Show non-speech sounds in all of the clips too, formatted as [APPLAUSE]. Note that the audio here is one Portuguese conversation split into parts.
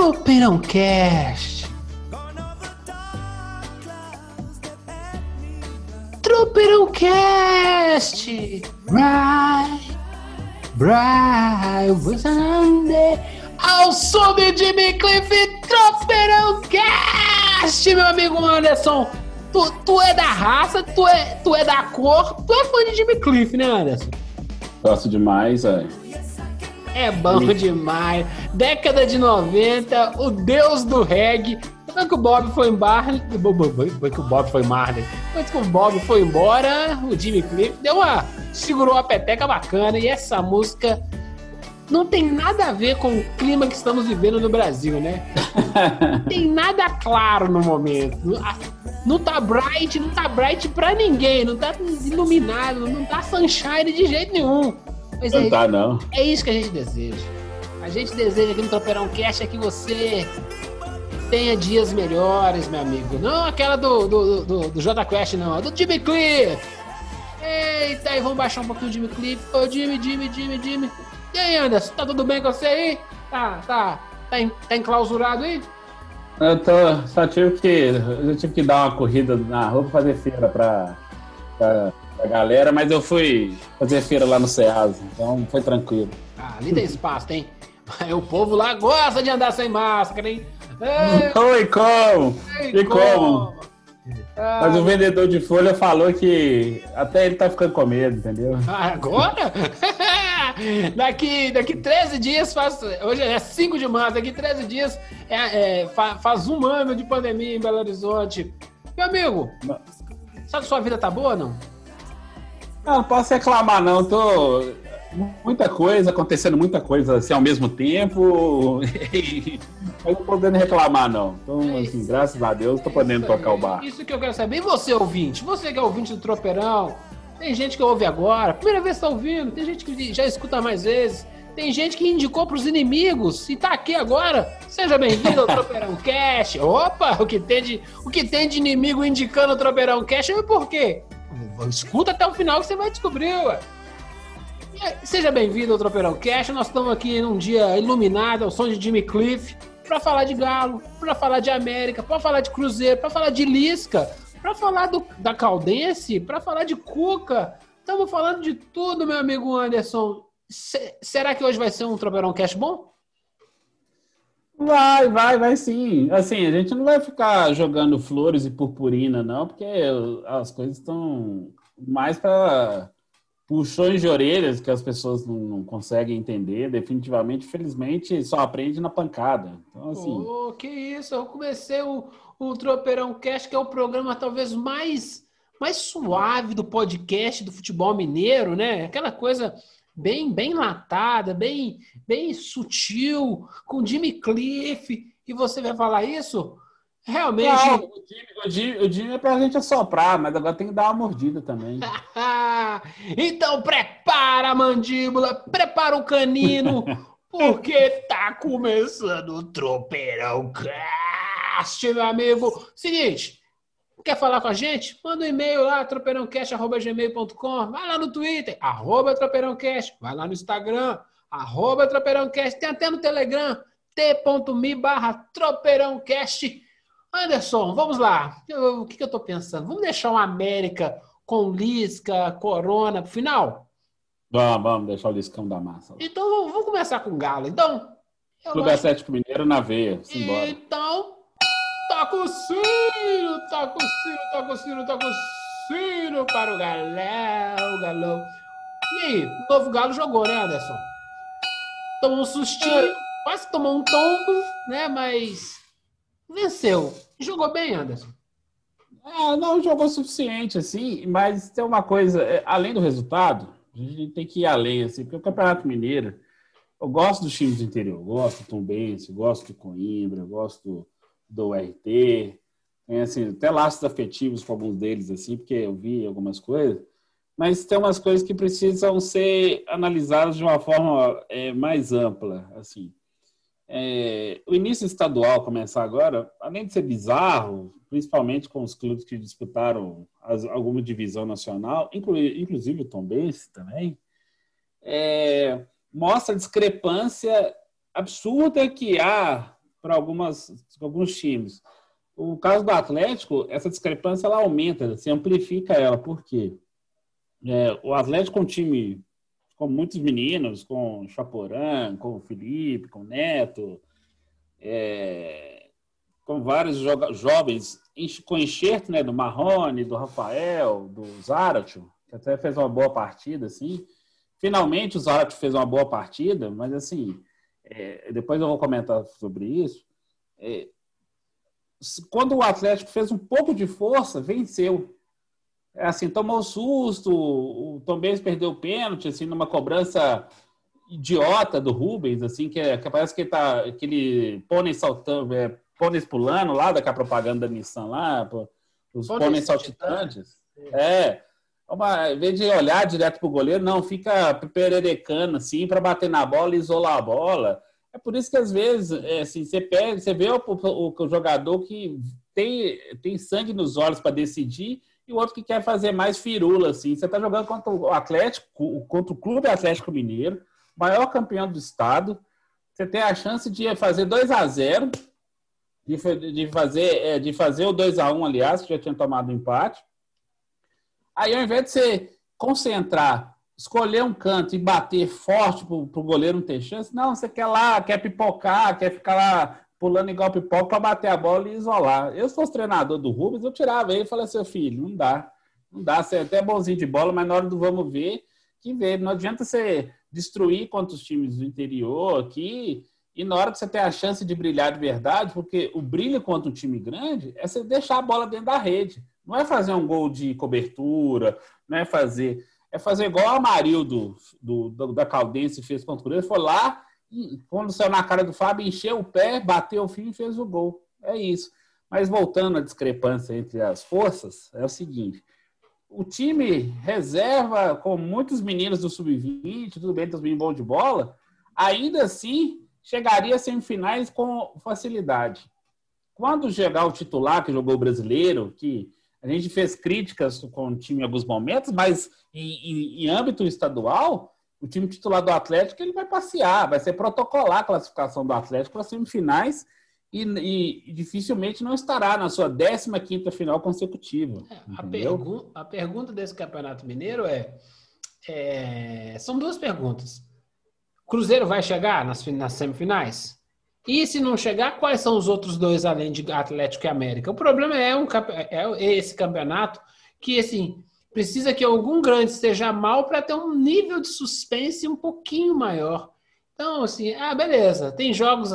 Me blind. Tropeirão Cast, right, bright, was ao som de Jimmy Cliff, Tropeirão Cast, meu amigo Anderson. Tu, tu é da raça, tu é, tu é da cor, tu é fã de Jimmy Cliff, né, Anderson? Gosto demais, velho. É bom demais. Década de 90, o deus do reggae. Depois que o Bob foi embora. Depois que o Bob foi Marley. Depois que o Bob foi embora, o Jimmy Cliff deu uma. segurou a peteca bacana. E essa música não tem nada a ver com o clima que estamos vivendo no Brasil, né? Não [LAUGHS] tem nada claro no momento. Não tá bright, não tá bright pra ninguém. Não tá iluminado, não tá sunshine de jeito nenhum. Mas Não é, tá, não. é isso que a gente deseja. A gente deseja aqui no Tropeirão Cast é que você tenha dias melhores, meu amigo. Não aquela do, do, do, do J Quest, não. A do Jimmy Cliff. Eita, aí vamos baixar um pouquinho o Jimmy Cliff. Ô, Jimmy, Jimmy, Jimmy, Jimmy. E aí, Anderson, tá tudo bem com você aí? Tá, tá. Tá, en- tá enclausurado aí? Eu tô, só tive que. Eu tive que dar uma corrida na rua pra fazer feira pra, pra, pra galera, mas eu fui fazer feira lá no Ceasa, então foi tranquilo. Ah, ali tem espaço, tem. [LAUGHS] O povo lá gosta de andar sem máscara, hein? Ei, [LAUGHS] Oi, como? E como? Ah, Mas o vendedor de folha falou que até ele tá ficando com medo, entendeu? Ah, Agora? [LAUGHS] daqui, daqui 13 dias faz. Hoje é 5 de março, daqui 13 dias é, é, fa- faz um ano de pandemia em Belo Horizonte. Meu amigo, sabe sua vida tá boa não? Ah, não posso reclamar, não. Tô. Muita coisa, acontecendo muita coisa assim ao mesmo tempo. [LAUGHS] Mas não podendo reclamar, não. Então, assim, graças a Deus, tô podendo tocar o bar. Isso que eu quero saber. E você, ouvinte? Você que é ouvinte do Tropeirão? Tem gente que ouve agora, primeira vez que tá ouvindo. Tem gente que já escuta mais vezes. Tem gente que indicou pros inimigos e tá aqui agora. Seja bem-vindo ao Tropeirão Cash. Opa, o que tem de, o que tem de inimigo indicando o Tropeirão Cash e por quê? Escuta até o final que você vai descobrir, ué. Seja bem-vindo ao Tropeirão Cash. Nós estamos aqui num dia iluminado ao som de Jimmy Cliff para falar de Galo, para falar de América, para falar de Cruzeiro, para falar de Lisca, para falar do, da Caldense, para falar de Cuca. Estamos falando de tudo, meu amigo Anderson. Se- será que hoje vai ser um Tropeirão Cash bom? Vai, vai, vai sim. Assim, a gente não vai ficar jogando flores e purpurina, não, porque as coisas estão mais para puxões de orelhas que as pessoas não, não conseguem entender. Definitivamente, felizmente, só aprende na pancada. Então, assim. Oh, que isso, eu comecei o, o Tropeirão Cast, que é o programa talvez mais, mais suave do podcast do futebol mineiro, né? Aquela coisa bem bem latada, bem bem sutil, com Jimmy Cliff, e você vai falar isso? Realmente. Não, o time, o time- o time é pra gente assoprar, mas agora tem que dar uma mordida também. [LAUGHS] então prepara a mandíbula, prepara o canino, [LAUGHS] porque tá começando o Tropeirão Cast, meu amigo. Seguinte, quer falar com a gente? Manda um e-mail lá, tropeirãocast.gmail.com, vai lá no Twitter, arroba tropeirãocast, vai lá no Instagram, arroba tropeirãocast, tem até no Telegram, t.me barra tropeirãocast. Anderson, vamos lá. Eu- o que, que eu tô pensando? Vamos deixar o América com Lisca, Corona pro final? Vamos, vamos deixar o Liscão da massa. Então vamos, começar com o Galo. Então, Clube acho- Atlético Mineiro na veia. Simbora. então, toca o sino, toca o sino, toca o sino, toca o sino para o galão, o galão. E aí, o novo Galo jogou, né, Anderson? Tomou um sustinho, quase tomou um tombo, né, mas venceu. Jogou bem, Anderson. Ah, não jogou o suficiente, assim, mas tem uma coisa, é, além do resultado, A gente tem que ir além, assim, porque o Campeonato Mineiro, eu gosto dos times do interior, eu gosto do Tombense, eu gosto do Coimbra, eu gosto do, RT, tem, assim, até laços afetivos com alguns deles, assim, porque eu vi algumas coisas, mas tem umas coisas que precisam ser analisadas de uma forma é, mais ampla, assim. É, o início estadual começar agora, além de ser bizarro, principalmente com os clubes que disputaram as- alguma divisão nacional, inclu- inclusive o Tombense também, é, mostra a discrepância absurda que há para algumas alguns times. O caso do Atlético, essa discrepância ela aumenta, se amplifica ela. Por quê? É, o Atlético é um time com muitos meninos, com Chaporã, com Felipe, com Neto, é, com vários jovens, com enxerto né, do Marrone, do Rafael, do Zaratio, que até fez uma boa partida, assim. Finalmente o Zaratio fez uma boa partida, mas assim, é, depois eu vou comentar sobre isso. É, quando o Atlético fez um pouco de força, venceu. É assim, tomou susto, o Tom Benz perdeu o pênalti, assim, numa cobrança idiota do Rubens, assim, que, é, que parece que tá aquele pônei saltando, é, pôneis pulando lá daquela propaganda da Nissan lá, pô, os Pôneis pôneis saltitantes. É. Uma, em vez de olhar direto pro goleiro, não, fica pererecando, assim, para bater na bola e isolar a bola. É por isso que às vezes, é, assim, você pega, você vê o, o- o jogador que tem, tem sangue nos olhos para decidir e o outro que quer fazer mais firula, assim. Você está jogando contra o Atlético, contra o Clube Atlético Mineiro, maior campeão do estado. Você tem a chance de fazer 2 a 0 de, de fazer, é, de fazer o 2 a 1 aliás, que já tinha tomado o empate. Aí, ao invés de você concentrar, escolher um canto e bater forte para o goleiro não ter chance, não, você quer lá, quer pipocar, quer ficar lá pulando igual pipoca para bater a bola e isolar. Eu, se fosse treinador do Rubens, eu tirava ele e falava assim, filho, não dá. Não dá, você é até bonzinho de bola, mas na hora do vamos ver, que vê. Não adianta você destruir contra os times do interior aqui e na hora que você tem a chance de brilhar de verdade, porque o brilho contra um time grande é você deixar a bola dentro da rede. Não é fazer um gol de cobertura, não é fazer. É fazer igual a Amarildo do, do, da Caldense fez contra o Cruzeiro. Foi lá e, quando saiu na cara do Fábio, encheu o pé, bateu o fim e fez o gol. É isso. Mas voltando à discrepância entre as forças, é o seguinte: o time reserva com muitos meninos do sub-20, tudo bem, os meninos bons de bola, ainda assim chegaria a semifinais com facilidade. Quando chegar o titular que jogou o brasileiro, que a gente fez críticas com o time em alguns momentos, mas em, em, em âmbito estadual, o time titular do Atlético ele vai passear, vai ser protocolar a classificação do Atlético para semifinais e, e, e dificilmente não estará na sua 15ª final consecutiva. A, entendeu? pergu a pergunta desse Campeonato Mineiro é, é- São duas perguntas. Cruzeiro vai chegar nas, nas semifinais? E se não chegar, quais são os outros dois além de Atlético e América? O problema é, um, campe- é esse campeonato que, assim, precisa que algum grande esteja mal para ter um nível de suspense um pouquinho maior. Então, assim, ah, beleza, tem jogos,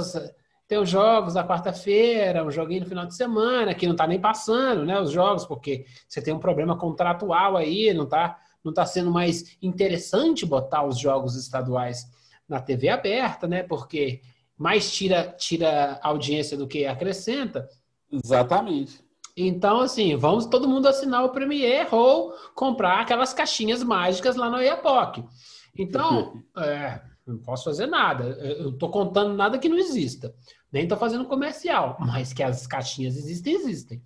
tem os jogos da quarta-feira, um joguinho no final de semana, que não está nem passando, né, os jogos, porque você tem um problema contratual aí, não está não tá sendo mais interessante botar os jogos estaduais na TV aberta, né, porque mais tira, tira audiência do que acrescenta. Exatamente. Então, assim, vamos todo mundo assinar o Premiere ou comprar aquelas caixinhas mágicas lá no Iapoc. Então, [LAUGHS] é, não posso fazer nada. Eu estou contando nada que não exista. Nem estou fazendo comercial, mas que as caixinhas existem, existem.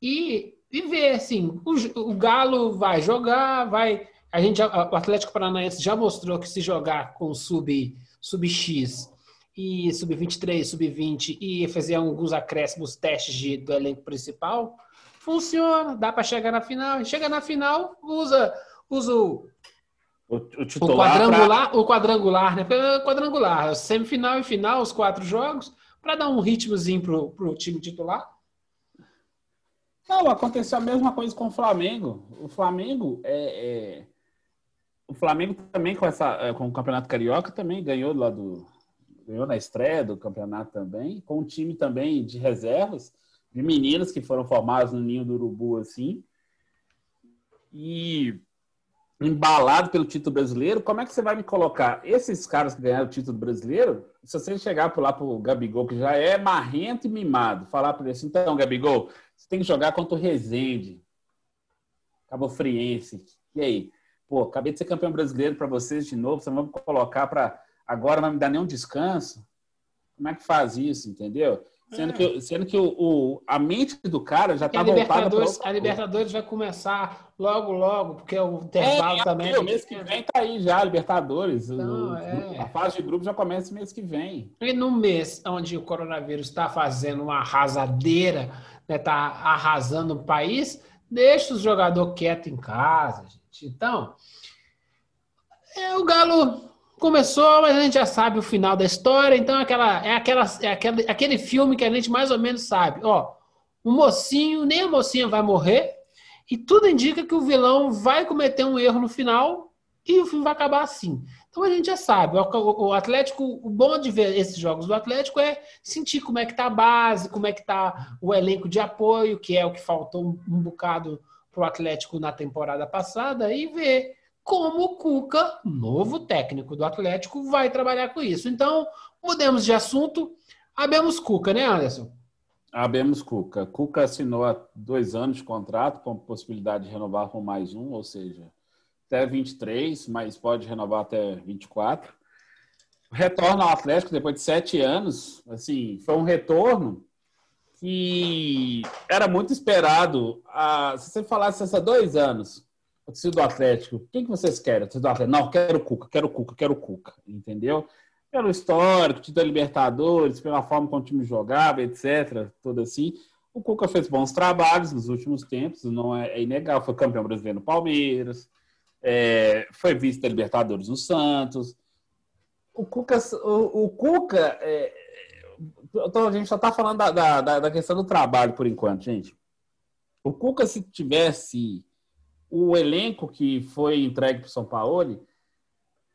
E, e ver, assim, o, o Galo vai jogar, vai. A gente, o Atlético Paranaense já mostrou que se jogar com sub, sub X e sub-23, sub-20 e fazer alguns acréscimos, testes de, do elenco principal, funciona, dá para chegar na final. Chega na final, usa, usa o, O, o quadrangular, o quadrangular, né? É Quadrangular, semifinal e final, os quatro jogos, para dar um ritmozinho pro, pro time titular. Não, aconteceu a mesma coisa com o Flamengo. O Flamengo é, é- o Flamengo também com essa é, com o Campeonato Carioca também ganhou lá do ganhou na estreia do campeonato também, com um time também de reservas, de meninas que foram formadas no ninho do urubu assim. E embalado pelo título brasileiro, como é que você vai me colocar esses caras que ganharam o título brasileiro? Se você chegar por lá pro Gabigol, que já é marrento e mimado, falar para ele assim, então, Gabigol, você tem que jogar contra o Rezende, Cabo Friense. E aí? Pô, acabei de ser campeão brasileiro para vocês de novo, você vai me colocar para agora não me dar nenhum descanso? Como é que faz isso, entendeu? Sendo que, sendo que o, o- a mente do cara já está voltada para a. Libertadores vai começar logo, logo, porque o É, intervalo é, também. o mês que vem tá aí já, Libertadores. O- é. A fase de grupo já começa mês que vem. E no mês onde o coronavírus está fazendo uma arrasadeira, está arrasando o país, deixa os jogadores quietos em casa, gente. Então, é, o Galo começou, mas a gente já sabe o final da história. Então, aquela, é, aquela, é aquele, aquele filme que a gente mais ou menos sabe. Ó, o mocinho, nem a mocinha vai morrer, e tudo indica que o vilão vai cometer um erro no final e o filme vai acabar assim. Então a gente já sabe. O, Atlético, o bom de ver esses jogos do Atlético é sentir como é que tá a base, como é que tá o elenco de apoio, que é o que faltou um bocado pro Atlético na temporada passada, e ver como o Cuca, novo técnico do Atlético, vai trabalhar com isso. Então, mudemos de assunto. Abemos Cuca, né, Anderson? Abemos Cuca. Cuca assinou há dois anos de contrato com possibilidade de renovar por mais um, ou seja, até 23, mas pode renovar até 24. Retorna ao Atlético depois de sete anos. Assim, foi um retorno que era muito esperado. Ah, se você falasse há dois anos, o torcida do Atlético, o que, vocês querem? O torcida do Atlético, não, quero o Cuca, quero o Cuca, quero o Cuca, entendeu? Pelo histórico, título da Libertadores, pela forma como o time jogava, etc., tudo assim. O Cuca fez bons trabalhos nos últimos tempos, não é, é inegável. Foi campeão brasileiro no Palmeiras, é, foi vice da Libertadores no Santos. O Cuca, o, o Cuca é, então, a gente só está falando da, da- da questão do trabalho por enquanto, gente. O Cuca, se tivesse o elenco que foi entregue para o São Paulo,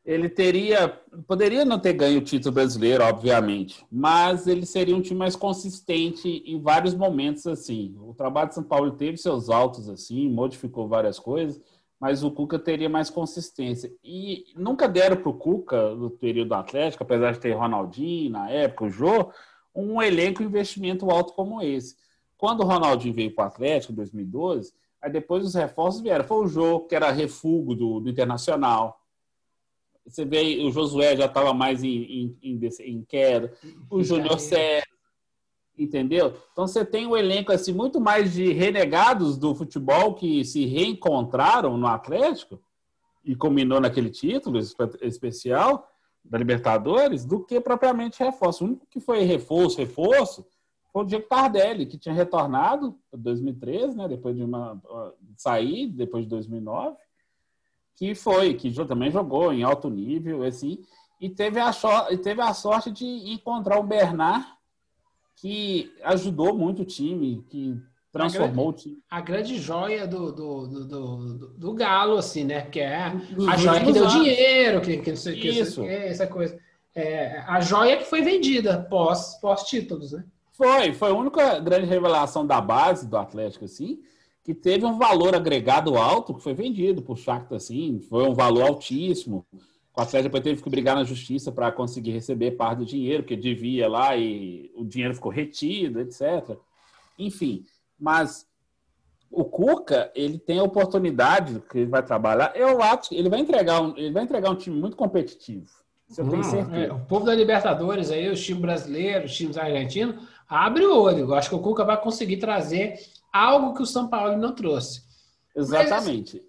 ele teria. Poderia não ter ganho o título brasileiro, obviamente, mas ele seria um time mais consistente em vários momentos, assim. O trabalho de São Paulo teve seus altos, assim, modificou várias coisas, mas o Cuca teria mais consistência. E nunca deram para o Cuca, no período do Atlético, apesar de ter Ronaldinho na época, o Jô, um elenco investimento alto como esse. Quando o Ronaldinho veio para o Atlético, em 2012, aí depois os reforços vieram. Foi o Jô, que era refúgio do, do Internacional. Você vê, o Josué já estava mais em, em, em, em queda. O Júnior César, entendeu? Então você tem um elenco assim muito mais de renegados do futebol que se reencontraram no Atlético e combinou naquele título espe- especial da Libertadores do que propriamente reforço. O único que foi reforço, reforço, foi o Diego Tardelli, que tinha retornado em 2013, né, depois de uma sair, depois de 2009, que foi, que também jogou em alto nível, assim, e teve a, e teve a sorte de encontrar o Bernard, que ajudou muito o time, que transformou o time. A grande joia do, do, do, do, do Galo, assim, né? Que é Dos a joia que deu anos. dinheiro, que, que não sei o que, Isso. essa coisa. É, a joia que foi vendida pós, pós títulos, né? Foi, foi a única grande revelação da base do Atlético, assim, que teve um valor agregado alto, que foi vendido por Shakhtar, assim, foi um valor altíssimo. O Atlético depois teve que brigar na justiça para conseguir receber parte do dinheiro, que devia lá e o dinheiro ficou retido, etc. Enfim, mas o Cuca, ele tem a oportunidade que ele vai trabalhar, eu acho que ele vai entregar um, ele vai entregar um time muito competitivo. Isso eu tenho Hum, certeza. é, o povo da Libertadores, aí, os times brasileiros, os times argentinos, abre o olho. Eu acho que o Cuca vai conseguir trazer algo que o São Paulo não trouxe. Exatamente.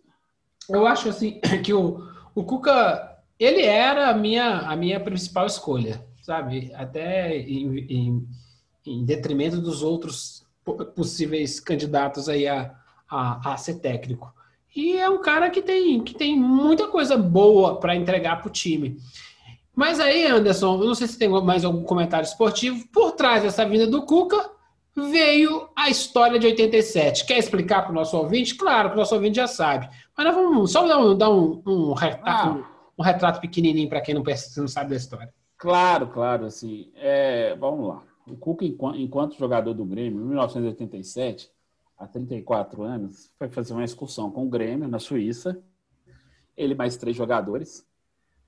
Eu acho assim [CLEARS THROAT] que o, o Cuca ele era a minha, a minha principal escolha, sabe? Até em, em, em detrimento dos outros po- possíveis candidatos aí a, a, a ser técnico. E é um cara que tem, que tem muita coisa boa para entregar para o time. Mas aí, Anderson, eu não sei se tem mais algum comentário esportivo. Por trás dessa vinda do Cuca veio a história de 87. Quer explicar para o nosso ouvinte? Claro que o nosso ouvinte já sabe. Mas nós vamos só dar um, dar um, um retrato, um retrato pequenininho para quem não, não sabe da história. Claro, claro, assim, é, vamos lá. O Cuca, enquanto, enquanto jogador do Grêmio, em 1987, há 34 anos, foi fazer uma excursão com o Grêmio na Suíça ele mais três jogadores,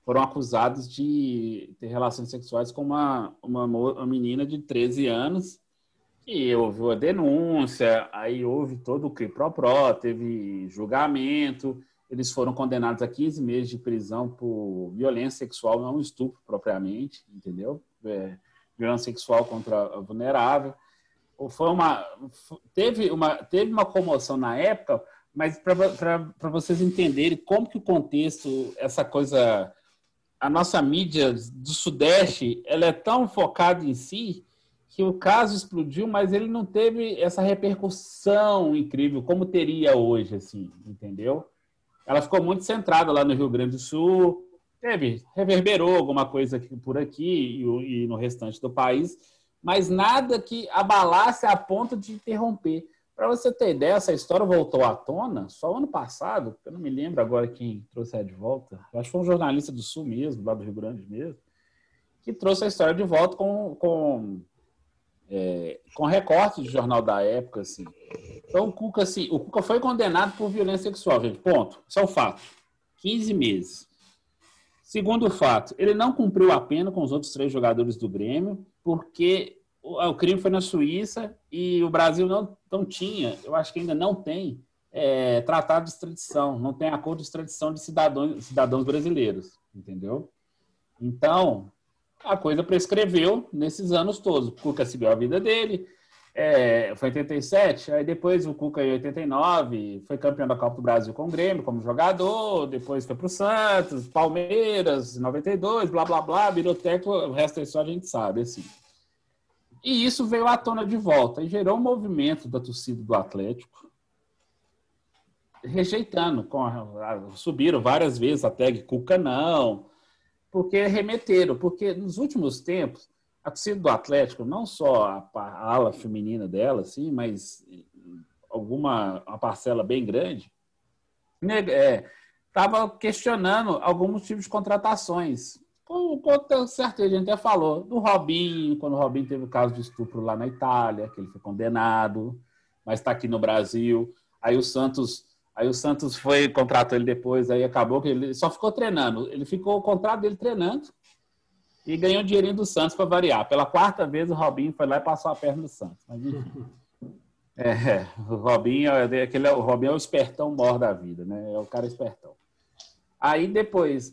foram acusados de ter relações sexuais com uma, uma, uma menina de 13 anos. E houve a denúncia, aí houve todo o cripró-pró, teve julgamento. Eles foram condenados a 15 meses de prisão por violência sexual, não estupro propriamente, entendeu? É, violência sexual contra a vulnerável. Foi uma, teve, uma, teve uma comoção na época, mas para vocês entenderem como que o contexto, essa coisa, a nossa mídia do Sudeste, ela é tão focada em si que o caso explodiu, mas ele não teve essa repercussão incrível como teria hoje, assim, entendeu? Ela ficou muito centrada lá no Rio Grande do Sul, teve, reverberou alguma coisa aqui- por aqui e, e no restante do país, mas nada que abalasse a ponto de interromper. Para você ter ideia, essa história voltou à tona só ano passado, eu não me lembro agora quem trouxe ela de volta, acho que foi um jornalista do Sul mesmo, lá do Rio Grande mesmo, que trouxe a história de volta com, com, é, com recorte de jornal da época, assim. Então, o Cuca, assim, o Cuca foi condenado por violência sexual, gente, ponto. Isso é o fato. 15 meses. Segundo fato, ele não cumpriu a pena com os outros três jogadores do Grêmio, porque o, o crime foi na Suíça e o Brasil não, não tinha, eu acho que ainda não tem, é, tratado de extradição, não tem acordo de extradição de cidadãos, cidadãos brasileiros, entendeu? Então, a coisa prescreveu nesses anos todos. O Cuca seguiu a vida dele, é, foi em 87, aí depois o Cuca em 89 foi campeão da Copa do Brasil com o Grêmio como jogador, depois foi para o Santos, Palmeiras, 92, blá blá blá, virou técnico, o resto da história a gente sabe, assim. E isso veio à tona de volta e gerou um movimento da torcida do Atlético rejeitando, subiram várias vezes a tag Cuca não, porque remeteram, porque nos últimos tempos a torcida do Atlético, não só a, ala feminina dela, assim, mas alguma uma parcela bem grande, estava questionando alguns tipos de contratações. Com, com certeza, a gente até falou do Robinho, quando o Robinho teve o caso de estupro lá na Itália, que ele foi condenado, mas está aqui no Brasil. Aí o Santos, aí o Santos foi contratou ele depois, aí acabou que ele só ficou treinando. Ele ficou o contrato dele treinando e ganhou um dinheirinho do Santos para variar. Pela quarta vez o Robinho foi lá e passou a perna do Santos. Mas, enfim. [LAUGHS] É, o Robinho aquele, o Robinho é o espertão maior da vida, né? É o cara espertão. Aí depois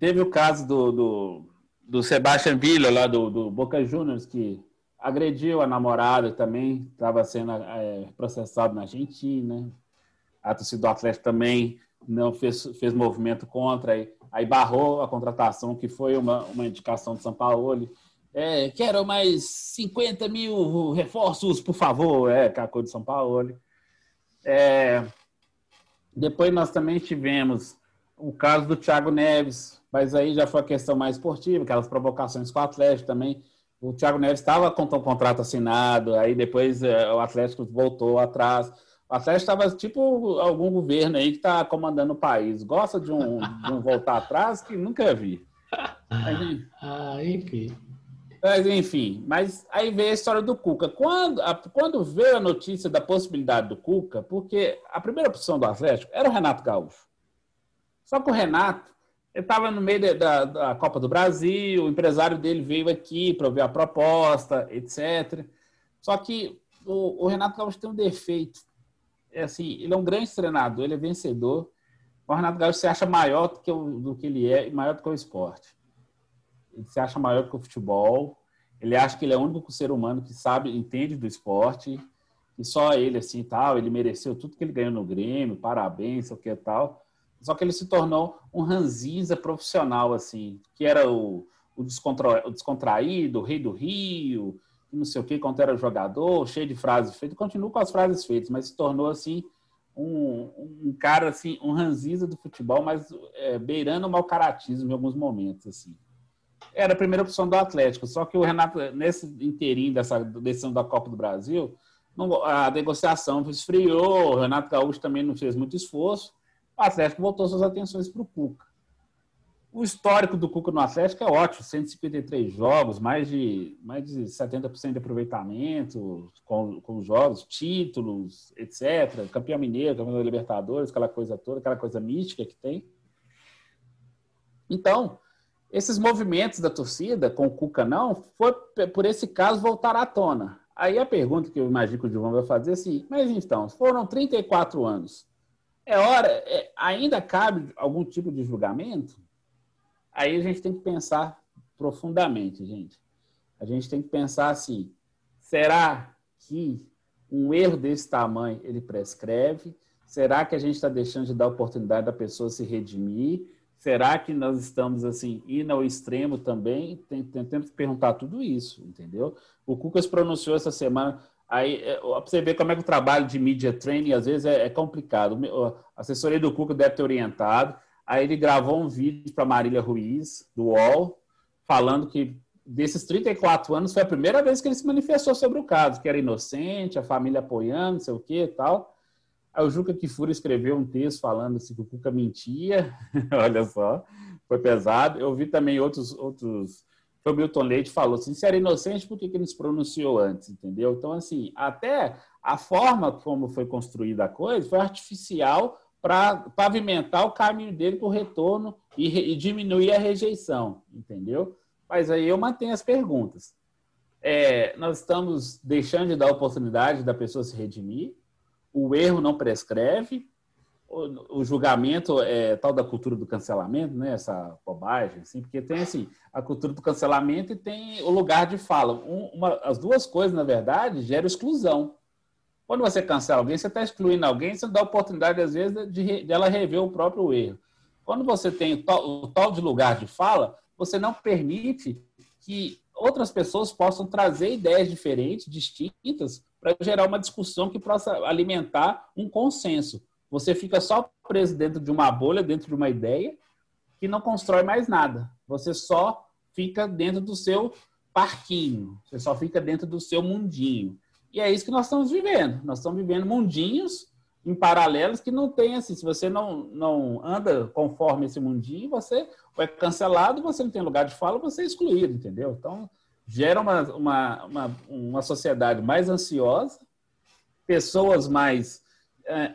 teve o caso do, do, do Sebastian Villa, lá do, do Boca Juniors, que agrediu a namorada também, estava sendo é, processado na Argentina. A torcida do Atlético também não fez, fez movimento contra, aí, aí barrou a contratação, que foi uma, uma indicação de São Paulo. É, quero mais 50 mil reforços, por favor, é, Cacô de São Paulo. É, depois nós também tivemos o caso do Thiago Neves, mas aí já foi a questão mais esportiva, aquelas provocações com o Atlético também. O Thiago Neves estava com o contrato assinado, aí depois é, o Atlético voltou atrás. O Atlético estava tipo algum governo aí que está comandando o país. Gosta de um, de um voltar atrás que nunca vi. Mas, [LAUGHS] Ah, enfim. mas, enfim, mas aí veio a história do Cuca. Quando, a- quando veio a notícia da possibilidade do Cuca, porque a primeira opção do Atlético era o Renato Gaúcho. Só que o Renato, ele estava no meio da, da Copa do Brasil, o empresário dele veio aqui para ver a proposta, etc. Só que o, o Renato Gaúcho tem um defeito. É assim, ele é um grande treinador, ele é vencedor. O Renato Gaúcho se acha maior do que, o- do que ele é e maior do que o esporte. Ele se acha maior do que o futebol. Ele acha que ele é o único ser humano que sabe, entende do esporte. E só ele, assim, tal, ele mereceu tudo que ele ganhou no Grêmio, parabéns, o que tal. Só que ele se tornou um ranzinza profissional, assim, que era o, o, o descontraído, o rei do Rio, não sei o que, quando era jogador, cheio de frases feitas. Continua com as frases feitas, mas se tornou, assim, um, um cara, assim, um ranzinza do futebol, mas é, beirando o mau caratismo em alguns momentos, assim era a primeira opção do Atlético. Só que o Renato, nesse inteirinho dessa decisão da Copa do Brasil, a negociação esfriou, o Renato Gaúcho também não fez muito esforço, o Atlético voltou suas atenções para o Cuca. O histórico do Cuca no Atlético é ótimo, 153 jogos, mais de, mais de 70% de aproveitamento com, com os jogos, títulos, etc. Campeão mineiro, campeão da Libertadores, aquela coisa toda, aquela coisa mística que tem. Então, esses movimentos da torcida com o Cuca não, foi por esse caso voltar à tona. Aí a pergunta que eu imagino que o João vai fazer é assim, mas então, foram 34 anos. É hora, é, ainda cabe algum tipo de julgamento? Aí a gente tem que pensar profundamente, gente. A gente tem que pensar assim: será que um erro desse tamanho ele prescreve? Será que a gente está deixando de dar oportunidade da pessoa se redimir? Será que nós estamos assim indo ao extremo também? Tem, tem, temos que perguntar tudo isso, entendeu? O Cuca se pronunciou essa semana. Aí, é, você ver como é que o trabalho de media training às vezes é, é complicado. A assessoria do Cuca deve ter orientado. Aí ele gravou um vídeo para Marília Ruiz, do UOL, falando que desses 34 anos foi a primeira vez que ele se manifestou sobre o caso, que era inocente, a família apoiando, não sei o que e tal. Aí o Juca Kifuri escreveu um texto falando assim, que o Cuca mentia, [LAUGHS] olha só, foi pesado. Eu vi também outros, outros foi o Milton Leite falou assim, se era inocente, por que, que não se pronunciou antes, entendeu? Então, assim, até a forma como foi construída a coisa foi artificial para pavimentar o caminho dele para o retorno e, e, diminuir a rejeição, entendeu? Mas aí eu mantenho as perguntas. É, nós estamos deixando de dar oportunidade da pessoa se redimir, o erro não prescreve, o, julgamento é tal da cultura do cancelamento, né? Essa bobagem, assim, porque tem assim a cultura do cancelamento e tem o lugar de fala. Um, uma, as duas coisas, na verdade, geram exclusão. Quando você cancela alguém, você está excluindo alguém, você dá oportunidade, às vezes, de, de ela rever o próprio erro. Quando você tem o tal, o tal de lugar de fala, você não permite que outras pessoas possam trazer ideias diferentes, distintas, para gerar uma discussão que possa alimentar um consenso. Você fica só preso dentro de uma bolha, dentro de uma ideia, que não constrói mais nada. Você só fica dentro do seu parquinho, você só fica dentro do seu mundinho. E é isso que nós estamos vivendo. Nós estamos vivendo mundinhos em paralelos que não tem assim. Se você não, não anda conforme esse mundinho, você é cancelado, você não tem lugar de fala, você é excluído, entendeu? Então, gera uma, uma, uma, uma sociedade mais ansiosa, pessoas mais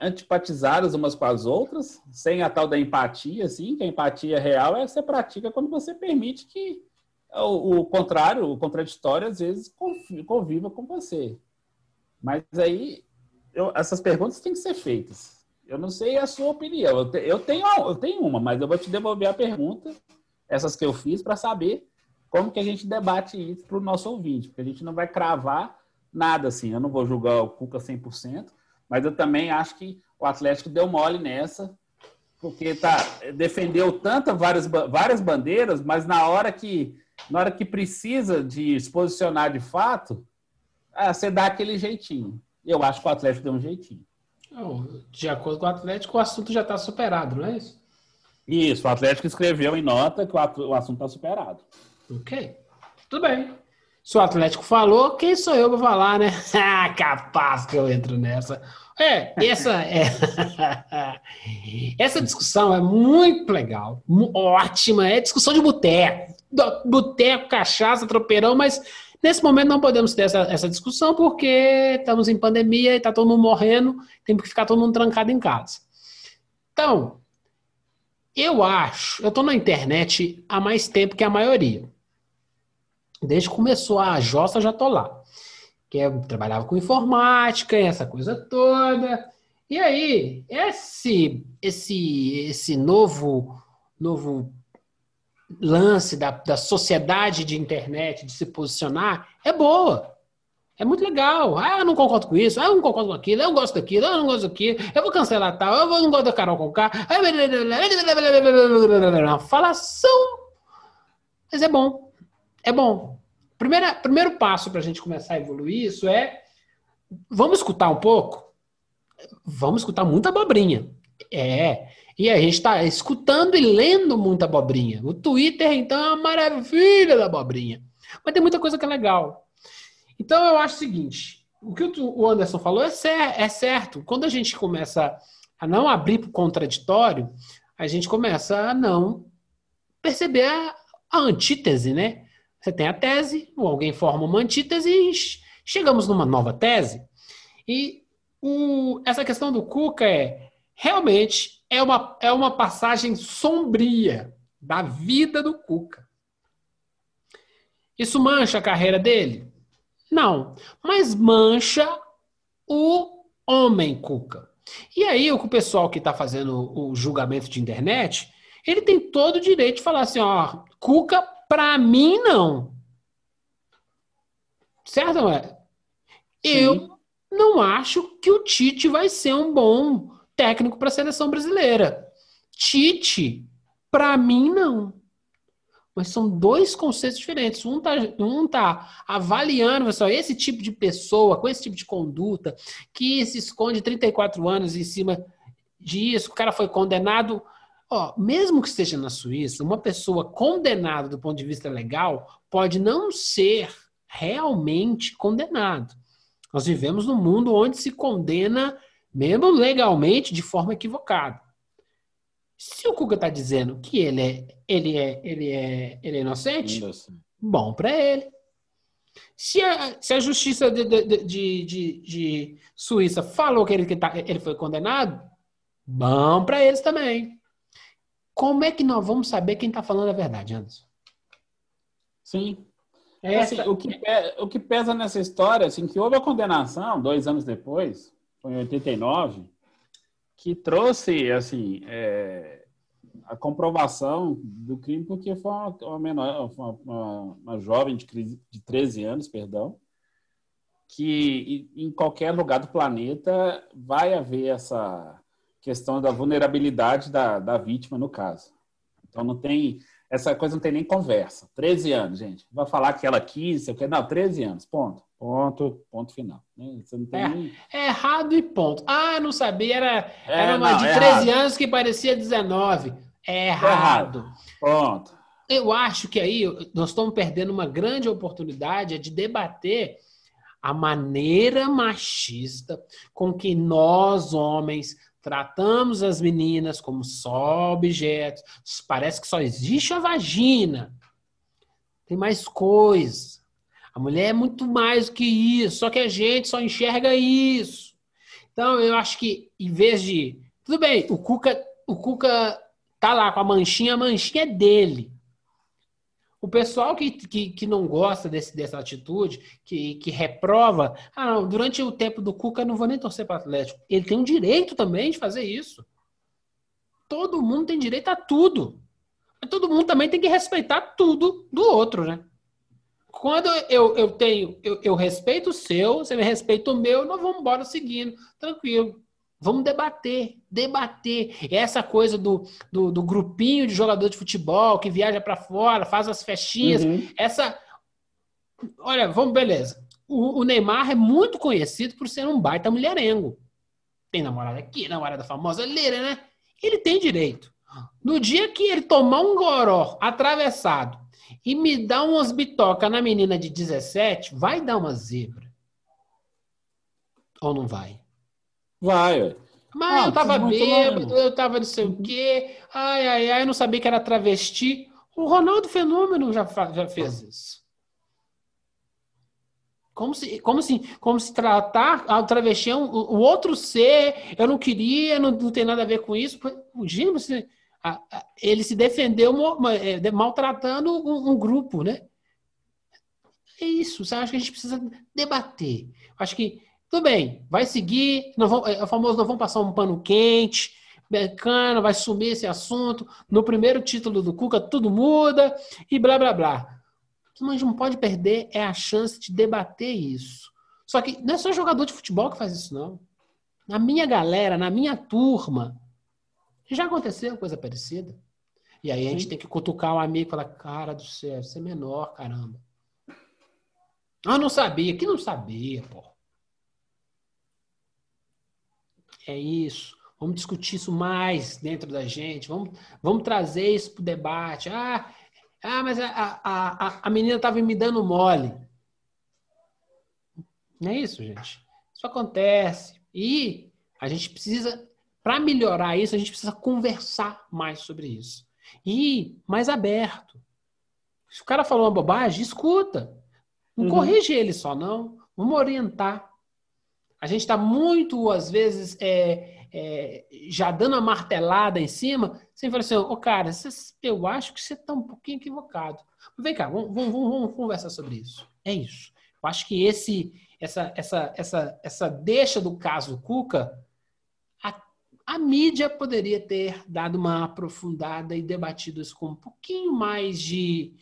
antipatizadas umas com as outras, sem a tal da empatia, assim, que a empatia real é você pratica quando você permite que o, o contrário, o contraditório, às vezes conviva com você. Mas aí, eu, essas perguntas têm que ser feitas. Eu não sei a sua opinião. Eu, te, eu, tenho, eu tenho uma, mas eu vou te devolver a pergunta, essas que eu fiz, para saber como que a gente debate isso para o nosso ouvinte, porque a gente não vai cravar nada assim. Eu não vou julgar o Cuca 100%, mas eu também acho que o Atlético deu mole nessa, porque tá, defendeu tanta várias, várias bandeiras, mas na hora que na hora que precisa de se posicionar de fato, ah, você dá aquele jeitinho. Eu acho que o Atlético deu um jeitinho. De acordo com o Atlético, o assunto já está superado, não é isso? Isso, o Atlético escreveu em nota que o assunto está superado. Ok. Tudo bem. Se o Atlético falou, quem sou eu para falar, né? [LAUGHS] Ah, capaz que eu entro nessa. É, essa é. [LAUGHS] essa discussão é muito legal, ótima. É discussão de boteco. Boteco, cachaça, tropeirão, mas nesse momento não podemos ter essa, essa discussão porque estamos em pandemia e está todo mundo morrendo, tem que ficar todo mundo trancado em casa. Então, eu acho, eu estou na internet há mais tempo que a maioria. Desde que começou a Jossa, já tô lá. Que eu trabalhava com informática, essa coisa toda. E aí, esse esse esse novo novo lance da, da sociedade de internet de se posicionar é boa. É muito legal. Ah, eu não concordo com isso. Ah, eu não concordo com aquilo. Eu gosto daquilo. Eu não gosto daquilo. Eu vou cancelar tal. Eu não gosto da Carol. Uma falação. Mas é bom. É bom. Primeira, primeiro passo para a gente começar a evoluir isso é vamos escutar um pouco? Vamos escutar muita abobrinha. É. E a gente está escutando e lendo muita abobrinha. O Twitter, então, é uma maravilha da abobrinha. Mas tem muita coisa que é legal. Então, eu acho o seguinte: o que o Anderson falou é, cer é certo. Quando a gente começa a não abrir para o contraditório, a gente começa a não perceber a, a antítese, né? Você tem a tese, ou alguém forma uma antítese e ch- chegamos numa nova tese. E o- essa questão do Cuca é realmente é uma, é uma passagem sombria da vida do Cuca. Isso mancha a carreira dele? Não, mas mancha o homem Cuca. E aí o pessoal que está fazendo o julgamento de internet, ele tem todo o direito de falar assim, ó, Cuca, pra mim não. Certo, não é? Eu não acho que o Tite vai ser um bom técnico para a seleção brasileira. Tite, pra mim não. Mas são dois conceitos diferentes. Um tá, um tá avaliando, pessoal, esse tipo de pessoa, com esse tipo de conduta, que se esconde 34 anos em cima disso, o cara foi condenado. Ó, mesmo que esteja na Suíça, uma pessoa condenada do ponto de vista legal pode não ser realmente condenado. Nós vivemos num mundo onde se condena, mesmo legalmente, de forma equivocada. Se o Cuca está dizendo que ele é, ele é, ele é, ele é inocente, assim. bom para ele. Se a, se a justiça de, de, de, de- de Suíça falou que ele, que tá- ele foi condenado, bom para eles também. Como é que nós vamos saber quem está falando a verdade, Anderson? Sim. Essa- Assim, o, que pe- o que pesa nessa história, assim, que houve a condenação dois anos depois, foi em 89, que trouxe, assim, é, a comprovação do crime, porque foi uma, uma menor, uma, uma- uma jovem de, de 13 anos, perdão, que em em qualquer lugar do planeta vai haver essa questão da vulnerabilidade da, da vítima, no caso. Então não tem essa coisa não tem nem conversa. 13 anos, gente. Vai falar que ela quis, sei o quê. Não, 13 anos. Ponto. Ponto. Ponto final. né? Você não tem É. nem... É errado e ponto. Ah, não sabia, era, É, era uma não, de é 13 errado. anos que parecia 19. É errado. errado. Ponto. Eu acho que aí nós estamos perdendo uma grande oportunidade de debater a maneira machista com que nós, homens, tratamos as meninas como só objetos. Parece que só existe a vagina. Tem mais coisa. A mulher é muito mais do que isso, só que a gente só enxerga isso. Então, eu acho que em vez de. Tudo bem, o Cuca, o Cuca tá lá com a manchinha, a manchinha é dele. O pessoal que, que, que não gosta desse, dessa atitude, que, que reprova, ah, não, durante o tempo do Cuca eu não vou nem torcer para o Atlético. Ele tem um direito também de fazer isso. Todo mundo tem direito a tudo. Mas todo mundo também tem que respeitar tudo do outro, né? Quando eu, eu tenho, eu, eu respeito o seu, você me respeita o meu, nós vamos embora seguindo, tranquilo. Vamos debater, debater. Essa coisa do, do, do grupinho de jogador de futebol que viaja para fora, faz as festinhas, Uhum. essa. Olha, vamos, beleza. O, o Neymar é muito conhecido por ser um baita mulherengo. Tem namorada aqui, namorada famosa ali, né? Ele tem direito. No dia que ele tomar um goró atravessado e me dar umas bitoca na menina de 17, vai dar uma zebra. Ou não vai? Vai, ué. Mas Ah, eu tava bêbado, eu tava não sei o quê. Ai, ai, ai, eu não sabia que era travesti. O Ronaldo Fenômeno já, já fez isso. Como se, como se, como se tratar a travesti é um- o outro ser, eu não queria, não, não tem nada a ver com isso. O Gino, você- a- a- ele se defendeu é, maltratando um, um grupo, né? É isso, você acha que a gente precisa debater. Acho que, tudo bem, vai seguir, não vão, é o famoso, não vão passar um pano quente, bacana, vai sumir esse assunto. No primeiro título do Cuca, tudo muda e blá blá blá. O que a gente não pode perder é a chance de debater isso. Só que não é só jogador de futebol que faz isso, não. Na minha galera, na minha turma, já aconteceu coisa parecida. E aí a gente Sim. tem que cutucar o amigo e falar, cara do céu, você é menor, caramba. Ah, não sabia. Que não sabia, pô. É isso. Vamos discutir isso mais dentro da gente. Vamos, vamos trazer isso para o debate. Ah, ah, mas a, a, a, a menina estava me dando mole. Não é isso, gente. Isso acontece. E a gente precisa, para melhorar isso, a gente precisa conversar mais sobre isso. E mais aberto. Se o cara falou uma bobagem, escuta. Não Uhum. corrige ele só, não. Vamos orientar. A gente está muito, às vezes, é, é, já dando uma martelada em cima, sem falar assim, ô cara, cê- eu acho que você está um pouquinho equivocado. Vem cá, vamos, vamos- vamos- vamos conversar sobre isso. É isso. Eu acho que esse, essa, essa, essa, essa deixa do caso Cuca, a, a mídia poderia ter dado uma aprofundada e debatido isso com um pouquinho mais de,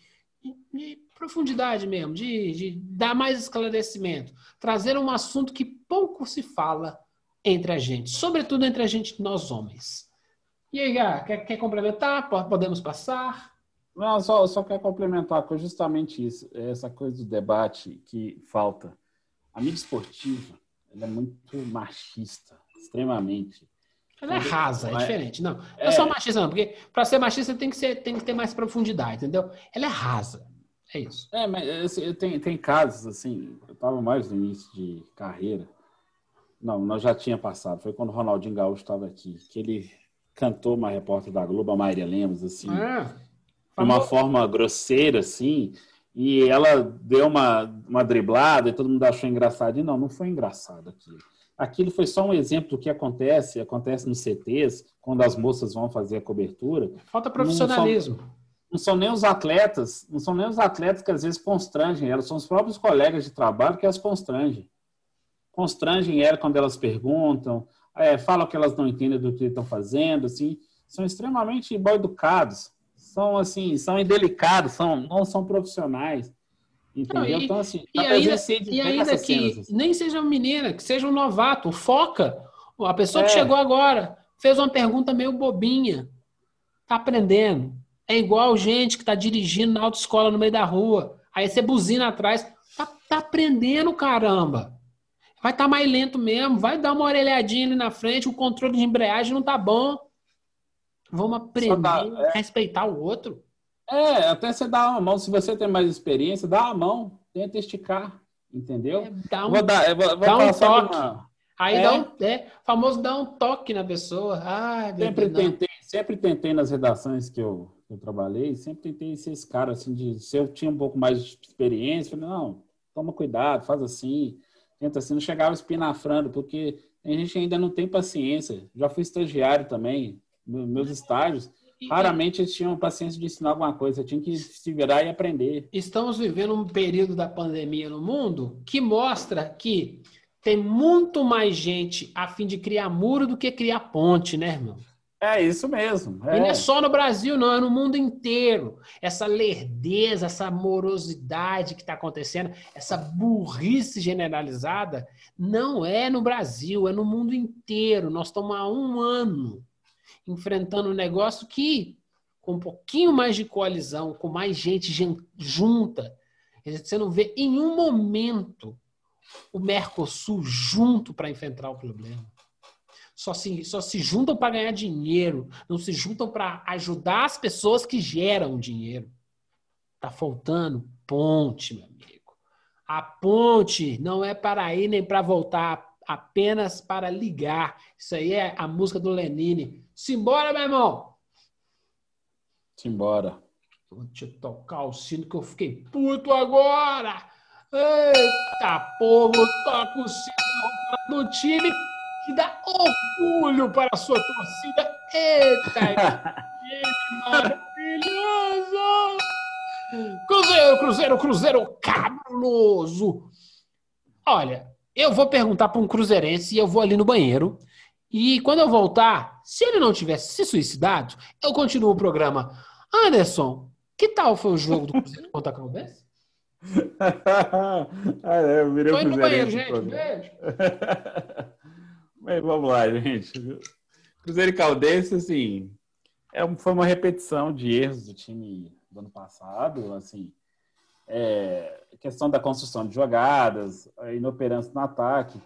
de- de profundidade mesmo, de, de dar mais esclarecimento, trazer um assunto que pouco se fala entre a gente, sobretudo entre a gente, nós homens. E aí, Gá, quer, quer complementar? Po- Podemos passar? Não, só, só quero complementar com justamente isso, essa coisa do debate que falta. A mídia esportiva é muito machista, extremamente. Ela é rasa, é É. diferente. Não, não é É. só machista, não, porque para ser machista tem que, ser, tem que ter mais profundidade, entendeu? Ela é rasa. É isso. É, mas assim, tem, tem casos assim, eu estava mais no início de carreira. Não, nós já tinha passado. Foi quando o Ronaldinho Gaúcho estava aqui, que ele cantou uma repórter da Globo, a Maíra Lemos, assim, Ah, de uma forma grosseira, assim, e ela deu uma, uma driblada e todo mundo achou engraçado. E não, não foi engraçado aquilo. Aquilo foi só um exemplo do que acontece, acontece nos CTs, quando as moças vão fazer a cobertura. Falta profissionalismo. Não são nem os atletas, não são nem os atletas que às vezes constrangem elas, são os próprios colegas de trabalho que as constrangem. Constrangem elas quando elas perguntam, é, falam que elas não entendem do que estão fazendo, assim, são extremamente mal educados, são assim, são indelicados, são, não são profissionais. Entendeu? Não, e- então, assim, E ainda, e ainda que cenas, assim. nem seja uma menina, que seja um novato, foca. A pessoa que É. chegou agora fez uma pergunta meio bobinha. Tá aprendendo. É igual gente que tá dirigindo na autoescola no meio da rua. Aí você buzina atrás. Tá, tá aprendendo, caramba. Vai estar mais lento mesmo. Vai dar uma orelhadinha ali na frente. O controle de embreagem não tá bom. Vamos aprender dá- a respeitar o outro. É, até você dá uma mão, se você tem mais experiência, dá a mão, tenta esticar, entendeu? É, dá um vou dar, vou, vou dá um toque. uma- Aí É. dá um, é, famoso dá um toque na pessoa. Ah, Sempre não. tentei, sempre tentei nas redações que eu, que eu trabalhei, sempre tentei ser esse cara assim de se eu tinha um pouco mais de experiência, falei, não, toma cuidado, faz assim, tenta assim, não chegava espinafrando, porque tem gente ainda não tem paciência. Já fui estagiário também, me- meus estágios, E- raramente eles tinham paciência de ensinar alguma coisa, tinha que se virar e aprender. Estamos vivendo um período da pandemia no mundo que mostra que tem muito mais gente a fim de criar muro do que criar ponte, né, irmão? É isso mesmo. E não é só no Brasil, não, é no mundo inteiro. Essa lerdeza, essa morosidade que está acontecendo, essa burrice generalizada, não é no Brasil, é no mundo inteiro. Nós estamos há um ano enfrentando um negócio que, com um pouquinho mais de coalizão, com mais gente gen- junta, você não vê em um momento o Mercosul junto para enfrentar o problema só se, só se juntam para ganhar dinheiro, não se juntam para ajudar as pessoas que geram dinheiro. Tá faltando ponte, meu amigo. A ponte não é para ir nem para voltar, apenas para ligar. Isso aí é a música do Lenine. Simbora, meu irmão! Simbora. Vou te tocar o sino que eu fiquei puto agora! Eita, povo, toca o sino do time que dá orgulho para a sua torcida. Eita, [LAUGHS] que maravilhoso! Cruzeiro, Cruzeiro, Cruzeiro cabuloso! Olha, eu vou perguntar para um cruzeirense e eu vou ali no banheiro. E quando eu voltar, se ele não tivesse se suicidado, eu continuo o programa. Anderson, que tal foi o jogo do Cruzeiro contra a Caldense? [LAUGHS] ah, é, eu virei Tô indo no banheiro, gente. Beijo. [LAUGHS] Mas vamos lá, gente. Cruzeiro e Caldense, assim, é, foi uma repetição de erros do time do ano passado, assim, é, questão da construção de jogadas, a inoperância no ataque.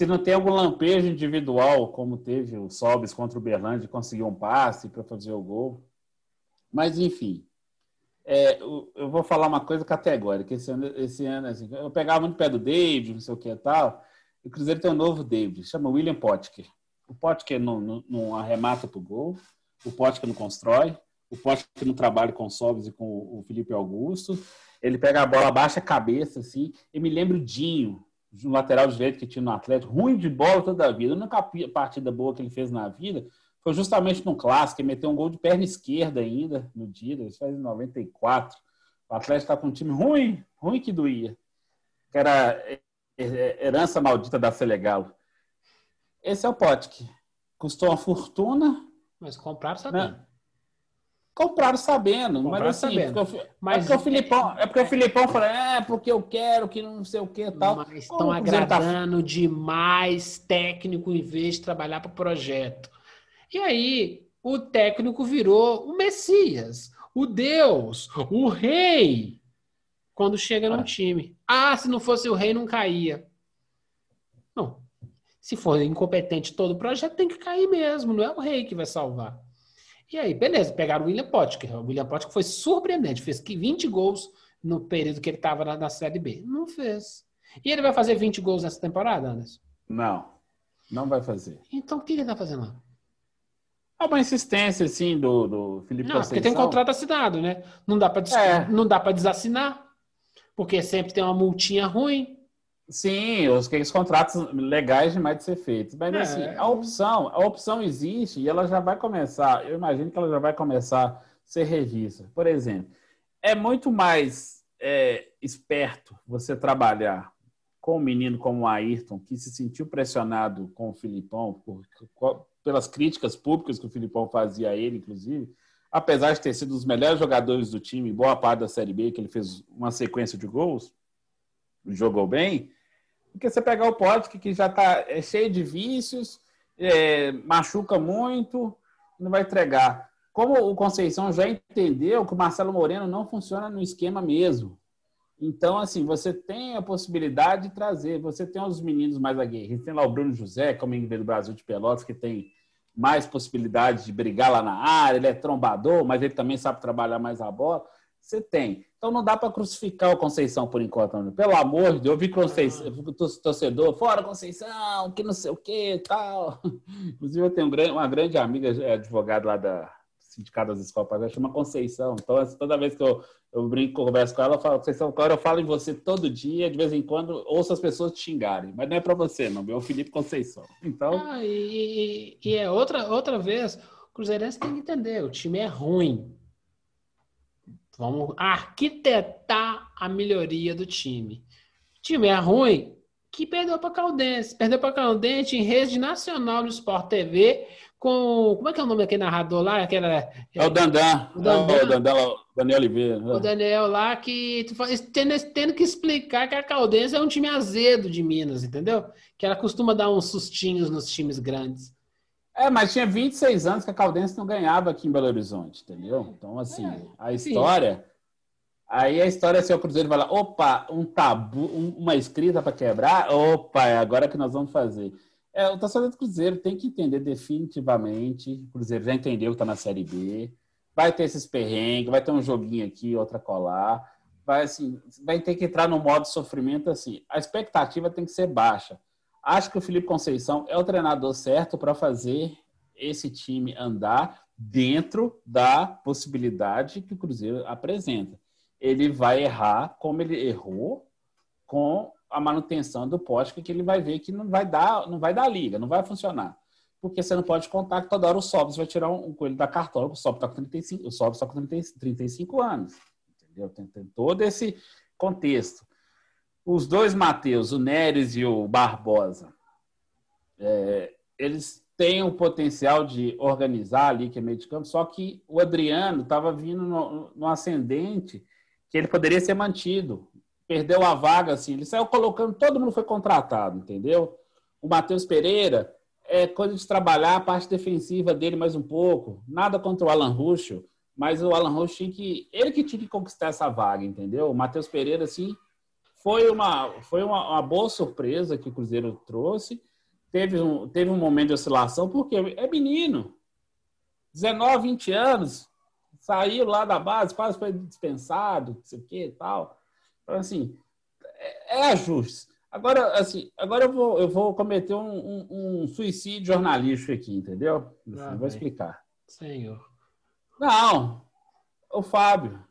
Se não tem algum lampejo individual, como teve o Sobis contra o Berlândia, conseguiu um passe para fazer o gol. Mas, enfim, é, eu, vou falar uma coisa categórica. Esse ano, esse ano assim, eu pegava muito pé do David, não sei o que e tal. E o Cruzeiro tem um novo David, chama William Potker. O Potker não, não, não arremata pro gol, o Potker não constrói, o que não trabalha com o Sobis e com o Felipe Augusto. Ele pega a bola, baixa a cabeça, assim. E me lembro o Dinho, um lateral direito que tinha no Atlético, ruim de bola toda a vida. A única partida boa que ele fez na vida foi justamente no clássico, ele meteu um gol de perna esquerda ainda no dia, ele fez em 94. O Atlético está com um time ruim, ruim que doía. Que era é, é, herança maldita da Selegalo. Esse é o Potk. Custou uma fortuna, Mas compraram sabendo. né? Compraram sabendo, Compraram mas assim, sabendo. porque, o- Mas- é porque o Filipão, é porque o Filipão falou, é porque eu quero que não sei o que e tal. Mas estão tá- agradando demais técnico em vez de trabalhar para o projeto. E aí, o técnico virou o Messias, o Deus, o rei, quando chega num Ah. time. Ah, se não fosse o rei, não caía. Não. Se for incompetente todo o projeto, tem que cair mesmo. Não é o rei que vai salvar. E aí, beleza, pegaram o William Potker. O William Potker foi surpreendente, fez que 20 gols no período que ele estava na, na Série B. Não fez. E ele vai fazer 20 gols nessa temporada, Anderson? Não, não vai fazer. Então o que ele tá fazendo lá? É uma insistência, assim, do, do Felipe Não, porque tem Conceição. contrato assinado, né? Não dá para É. não dá para desassinar, porque sempre tem uma multinha ruim. Sim, os, aqueles contratos legais demais de ser feitos. Mas, É. assim, a opção, a opção existe e ela já vai começar, eu imagino que ela já vai começar a ser revista. Por exemplo, é muito mais é, esperto você trabalhar com um menino como o Ayrton, que se sentiu pressionado com o Filipão, por, por- pelas críticas públicas que o Filipão fazia a ele, inclusive, apesar de ter sido um dos melhores jogadores do time, boa parte da Série B, que ele fez uma sequência de gols, jogou bem, porque você pegar o Pote, que já está cheio de vícios, é, machuca muito, não vai entregar. Como o Conceição já entendeu que o Marcelo Moreno não funciona no esquema mesmo. Então, assim, você tem a possibilidade de trazer. Você tem os meninos mais aguerridos. Tem lá o Bruno José, que é o menino do Brasil de Pelotas, que tem mais possibilidade de brigar lá na área. Ele é trombador, mas ele também sabe trabalhar mais a bola. Você tem. Então não dá para crucificar o Conceição por enquanto. não. Pelo amor de Deus, eu vi Conceição, torcedor, fora Conceição, que não sei o que tal. [LAUGHS] Inclusive, eu tenho um uma grande amiga, é, advogada lá da Sindicato das Escolas, ela chama Conceição. Então, toda vez que eu, eu brinco, converso com ela, eu falo, Conceição, agora eu falo em você todo dia, de vez em quando, ouço as pessoas te xingarem. Mas não é para você, não, meu Felipe Conceição. Então, Ah, e, e- e é outra, outra vez, o Cruzeirense tem que entender, o time é ruim. Vamos arquitetar a melhoria do time. O time é ruim, que perdeu para Caldense. Perdeu para Caldense em rede nacional no Sport TV com... Como é que é o nome daquele narrador lá? Aquela, é o Dandan, O Dandan. é o Dandan, Daniel Oliveira. o Daniel lá que tendo, tendo que explicar que a Caldense é um time azedo de Minas, entendeu? Que ela costuma dar uns sustinhos nos times grandes. É, mas tinha 26 anos que a Caldense não ganhava aqui em Belo Horizonte, entendeu? Então, assim, É, a sim. história. Aí a história é assim: o Cruzeiro vai lá, opa, um tabu, um- uma escrita para quebrar, opa, é agora que nós vamos fazer. É, o torcedor do Cruzeiro tem que entender definitivamente. O Cruzeiro já entendeu que está na Série B. Vai ter esses perrengues, vai ter um joguinho aqui, outra colar. Vai, assim, vai ter que entrar no modo sofrimento assim. A expectativa tem que ser baixa. Acho que o Felipe Conceição é o treinador certo para fazer esse time andar dentro da possibilidade que o Cruzeiro apresenta. Ele vai errar como ele errou com a manutenção do poste, que ele vai ver que não vai dar, não vai dar liga, não vai funcionar. Porque você não pode contar que toda hora o Sobs vai tirar um, coelho da cartola, o Sobs está com 35, o Sobs tá com 30 35 anos. Entendeu? Tem, tem todo esse contexto os dois Mateus, o Neres e o Barbosa, é, eles têm o potencial de organizar ali, que é meio de campo, só que o Adriano estava vindo no, no ascendente que ele poderia ser mantido. Perdeu a vaga, assim, ele saiu colocando, todo mundo foi contratado, entendeu? O Matheus Pereira é coisa de trabalhar a parte defensiva dele mais um pouco. Nada contra o Alan Ruschel, mas o Alan Ruschel tinha que. Ele que tinha que conquistar essa vaga, entendeu? O Matheus Pereira, assim, foi uma, foi uma, uma boa surpresa que o Cruzeiro trouxe. Teve um, teve um momento de oscilação, porque é menino. 19, 20 anos, saiu lá da base, quase foi dispensado, não sei o que e tal. Então, assim, é, é ajustes. Agora, assim, agora eu vou, eu vou cometer um, um- um suicídio jornalístico aqui, entendeu? Assim, Ah, vou explicar. Senhor. Não, o Fábio.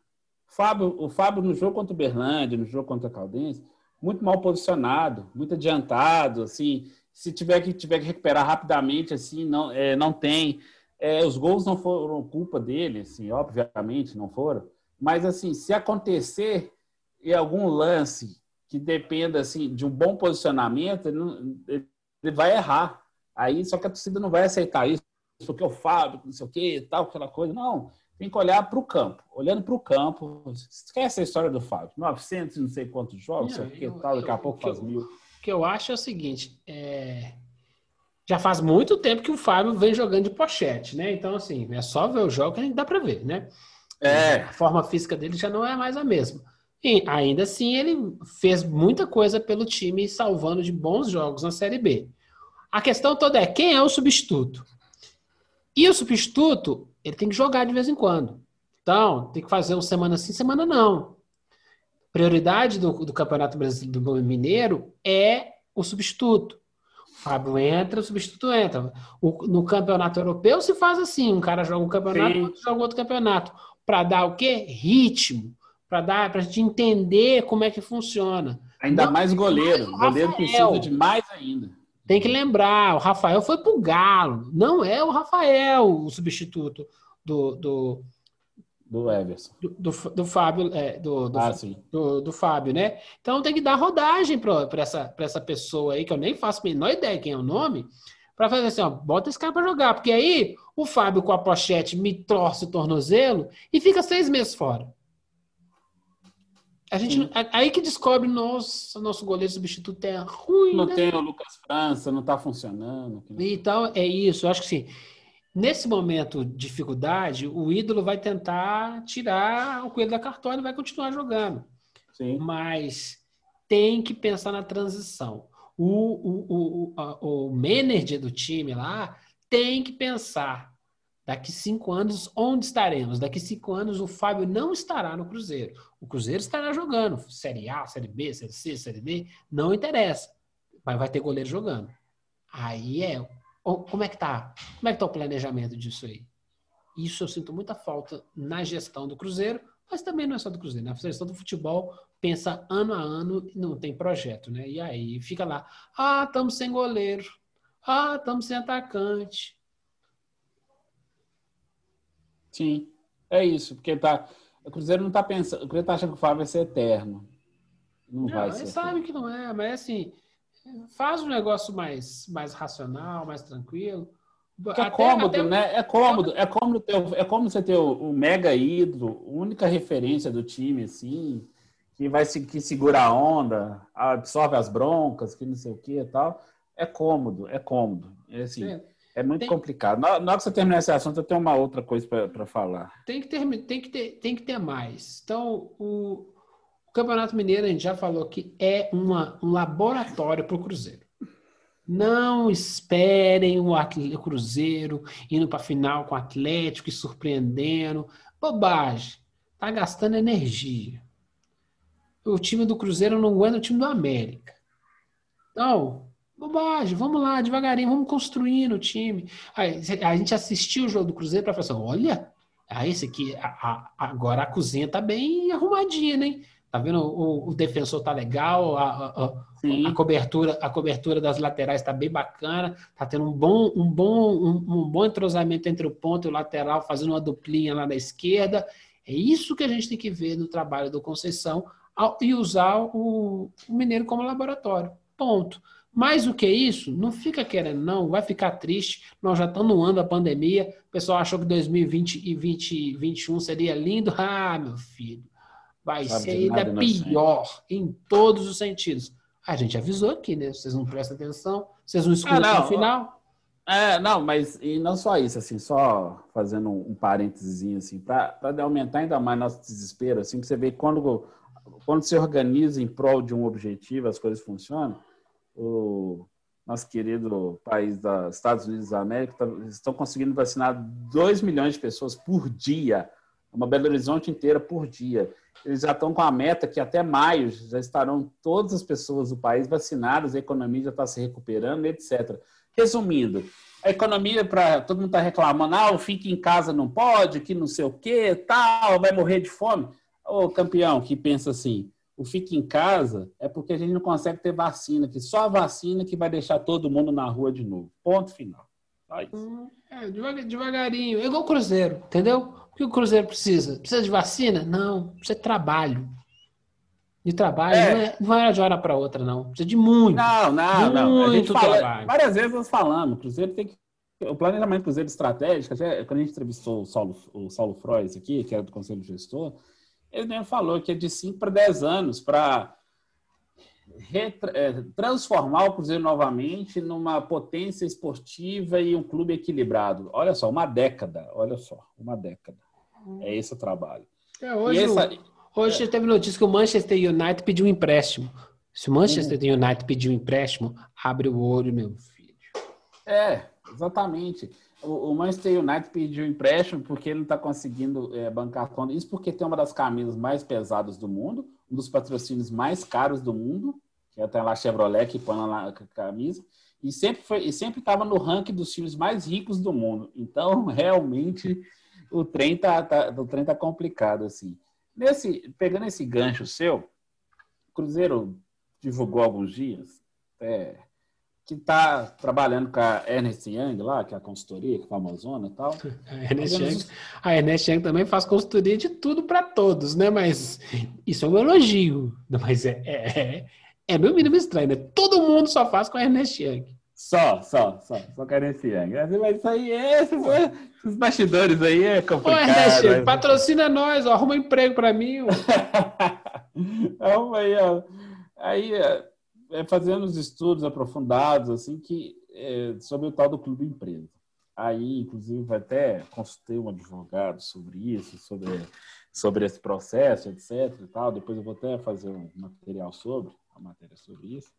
Fábio, o Fábio no jogo contra o Berlândia, no jogo contra a Caldense, muito mal posicionado, muito adiantado, assim, se tiver que tiver que recuperar rapidamente, assim, não, é, não tem. É, os gols não foram culpa dele, assim, obviamente não foram. Mas assim, se acontecer em algum lance que dependa assim de um bom posicionamento, ele, não- ele vai errar. Aí só que a torcida não vai aceitar isso, porque o Fábio, não sei o que, tal, aquela coisa. Não, tem que olhar para o campo. Olhando para o campo, esquece a história do Fábio. 900 e não sei quantos jogos, Não, sei o que, eu- tal, daqui a eu- pouco que eu- faz mil. O que eu acho é o seguinte, é, já faz muito tempo que o Fábio vem jogando de pochete, né? Então, assim, é só ver o jogo que a gente dá pra ver, né? É, A forma física dele já não é mais a mesma. E ainda assim, ele fez muita coisa pelo time, salvando de bons jogos na Série B. A questão toda é quem é o substituto? E o substituto, ele tem que jogar de vez em quando. Então, tem que fazer uma semana sim, semana não. Prioridade do, do Campeonato Brasileiro do Mineiro é o substituto. O Fábio entra, o substituto entra. O- no Campeonato Europeu se faz assim: um cara joga um campeonato, Sim. outro joga outro campeonato. Para dar o quê? Ritmo. Para dar, para a gente entender como é que funciona. ainda Não, mais goleiro. o goleiro precisa de mais ainda. Tem que lembrar, o Rafael foi pro Galo. Não é o Rafael o substituto do, do, Do Everson. do, do, do Fábio, é, do, do, Ah, sim. do, do Fábio, né? Então tem que dar rodagem para essa, pra essa pessoa aí, que eu nem faço a menor ideia quem é o nome, para fazer assim, ó, bota esse cara para jogar, porque aí o Fábio com a pochete me torce o tornozelo e fica seis meses fora. A gente, Sim. aí que descobre, nossa, nosso goleiro substituto é ruim, Não né? tem o Lucas França, não está funcionando. Então, é isso. Eu acho que sim. Nesse momento de dificuldade, o ídolo vai tentar tirar o coelho da cartola e vai continuar jogando. Sim. Mas tem que pensar na transição. O, o, o, o, o manager do time lá tem que pensar. Daqui cinco anos, onde estaremos? Daqui cinco anos, o Fábio não estará no Cruzeiro. O Cruzeiro estará jogando. Série A, Série B, Série C, Série D, não interessa. Mas vai ter goleiro jogando. Aí é. Como é que tá? Como é que tá o planejamento disso aí? Isso eu sinto muita falta na gestão do Cruzeiro, mas também não é só do Cruzeiro. Na gestão do futebol, pensa ano a ano e não tem projeto, né? E aí fica lá, ah, estamos sem goleiro, ah, estamos sem atacante. Sim. É isso, porque tá, o Cruzeiro não está pensando. O Cruzeiro está achando que o Fábio vai ser eterno. Não, Não, vai ele ser. sabe que não é, mas assim, faz um negócio mais, mais racional, mais tranquilo. Porque é cômodo, né? É cômodo. É cômodo, ter, é cômodo você ter o, o mega ídolo, única referência do time, assim, que vai se, que segura a onda, absorve as broncas, que não sei o que e tal. É cômodo, é cômodo. É, assim, É. é muito Tem- complicado. Na, na hora que você terminar esse assunto, eu tenho uma outra coisa para falar. Tem que, ter, tem, que ter, tem que ter mais. Então, o, o Campeonato Mineiro, a gente já falou que é uma, um laboratório para o Cruzeiro. Não esperem o, o Cruzeiro indo para a final com o Atlético e surpreendendo. Bobagem. Tá gastando energia. O time do Cruzeiro não aguenta o time do América. Então, bobagem. Vamos lá, devagarinho, vamos construindo o time. Aí, a gente assistiu o jogo do Cruzeiro para falar assim: olha, ah, esse aqui, a- a- agora a cozinha tá bem arrumadinha, né? Tá vendo? O, o defensor tá legal, a, a- cobertura, a cobertura das laterais tá bem bacana, tá tendo um bom, um bom, um, um bom entrosamento entre o ponto e o lateral, fazendo uma duplinha lá na esquerda. É isso que a gente tem que ver no trabalho do Conceição ao- e usar o, o Mineiro como laboratório. Ponto. Mais do que isso, não fica querendo, não, vai ficar triste. Nós já estamos no ano da pandemia. O pessoal achou que 2020 e 2021 seria lindo. Ah, meu filho, vai Sabe ser ainda nada, pior em todos os sentidos. A gente avisou aqui, né? Vocês não prestam atenção, vocês não escutam Ah, não. no final. É, não, mas e não só isso, assim, só fazendo um, um parênteses, assim, para aumentar ainda mais nosso desespero, assim, que você vê que quando, quando se organiza em prol de um objetivo, as coisas funcionam. O nosso querido país dos Estados Unidos da América tá- estão conseguindo vacinar 2 milhões de pessoas por dia, uma Belo Horizonte inteira por dia. Eles já estão com a meta que até maio já estarão todas as pessoas do país vacinadas, a economia já está se recuperando, etc. Resumindo, a economia para todo mundo tá reclamando, ah, fica em casa não pode, que não sei o quê, tal, vai morrer de fome. Ô, campeão, que pensa assim, o fica em casa é porque a gente não consegue ter vacina, que só a vacina que vai deixar todo mundo na rua de novo. Ponto final. Só isso. É, devagar- devagarinho. É igual o Cruzeiro, entendeu? O que o Cruzeiro precisa? Precisa de vacina? Não. Precisa de trabalho. De trabalho. É. Não, é, não é de hora para outra, não. Precisa de muito. Não, não, não. A gente fala, trabalho. várias vezes nós falamos, o Cruzeiro tem que. O planejamento do Cruzeiro estratégico, até quando a gente entrevistou o Saulo, o Saulo Frois aqui, que era do Conselho Gestor, ele mesmo falou que é de 5 para 10 anos para transformar o Cruzeiro novamente numa potência esportiva e um clube equilibrado. Olha só, uma década, olha só, uma década. É esse o trabalho. É, hoje, E essa- hoje teve notícia que o Manchester United pediu um empréstimo. Se o Manchester United pedir um empréstimo, abre o olho, meu filho. É, exatamente. O, Manchester United pediu empréstimo porque ele não está conseguindo é, bancar conta. Isso porque tem uma das camisas mais pesadas do mundo, um dos patrocínios mais caros do mundo, que é até lá Chevrolet que põe lá a camisa, e sempre foi e sempre estava no ranking dos times mais ricos do mundo. Então, [LAUGHS] realmente, o trem tá, tá- trem tá complicado assim. Nesse, pegando esse gancho seu, o Cruzeiro divulgou alguns dias que está trabalhando com a Ernest Young lá, que é a consultoria, que é famosona e tal. [LAUGHS] A Ernest Young, a Ernest Young também faz consultoria de tudo para todos, né? Mas isso é um elogio. Mas é, é, é, é no mínimo estranho, né? Todo mundo só faz com a Ernest Young. Só, só, só, só com a Ernest Young. Mas isso aí, é, esses, esses bastidores aí é Ô, complicado. Ernest Young, né? patrocina nós, ó, arruma emprego para mim. ó. [LAUGHS] Então, aí, ó, aí é, é fazendo os estudos aprofundados assim que é, sobre o tal do clube empresa. Aí, inclusive, até consultei um advogado sobre isso, sobre, sobre esse processo, etc. E tal. Depois eu vou até fazer um material sobre, uma matéria sobre isso,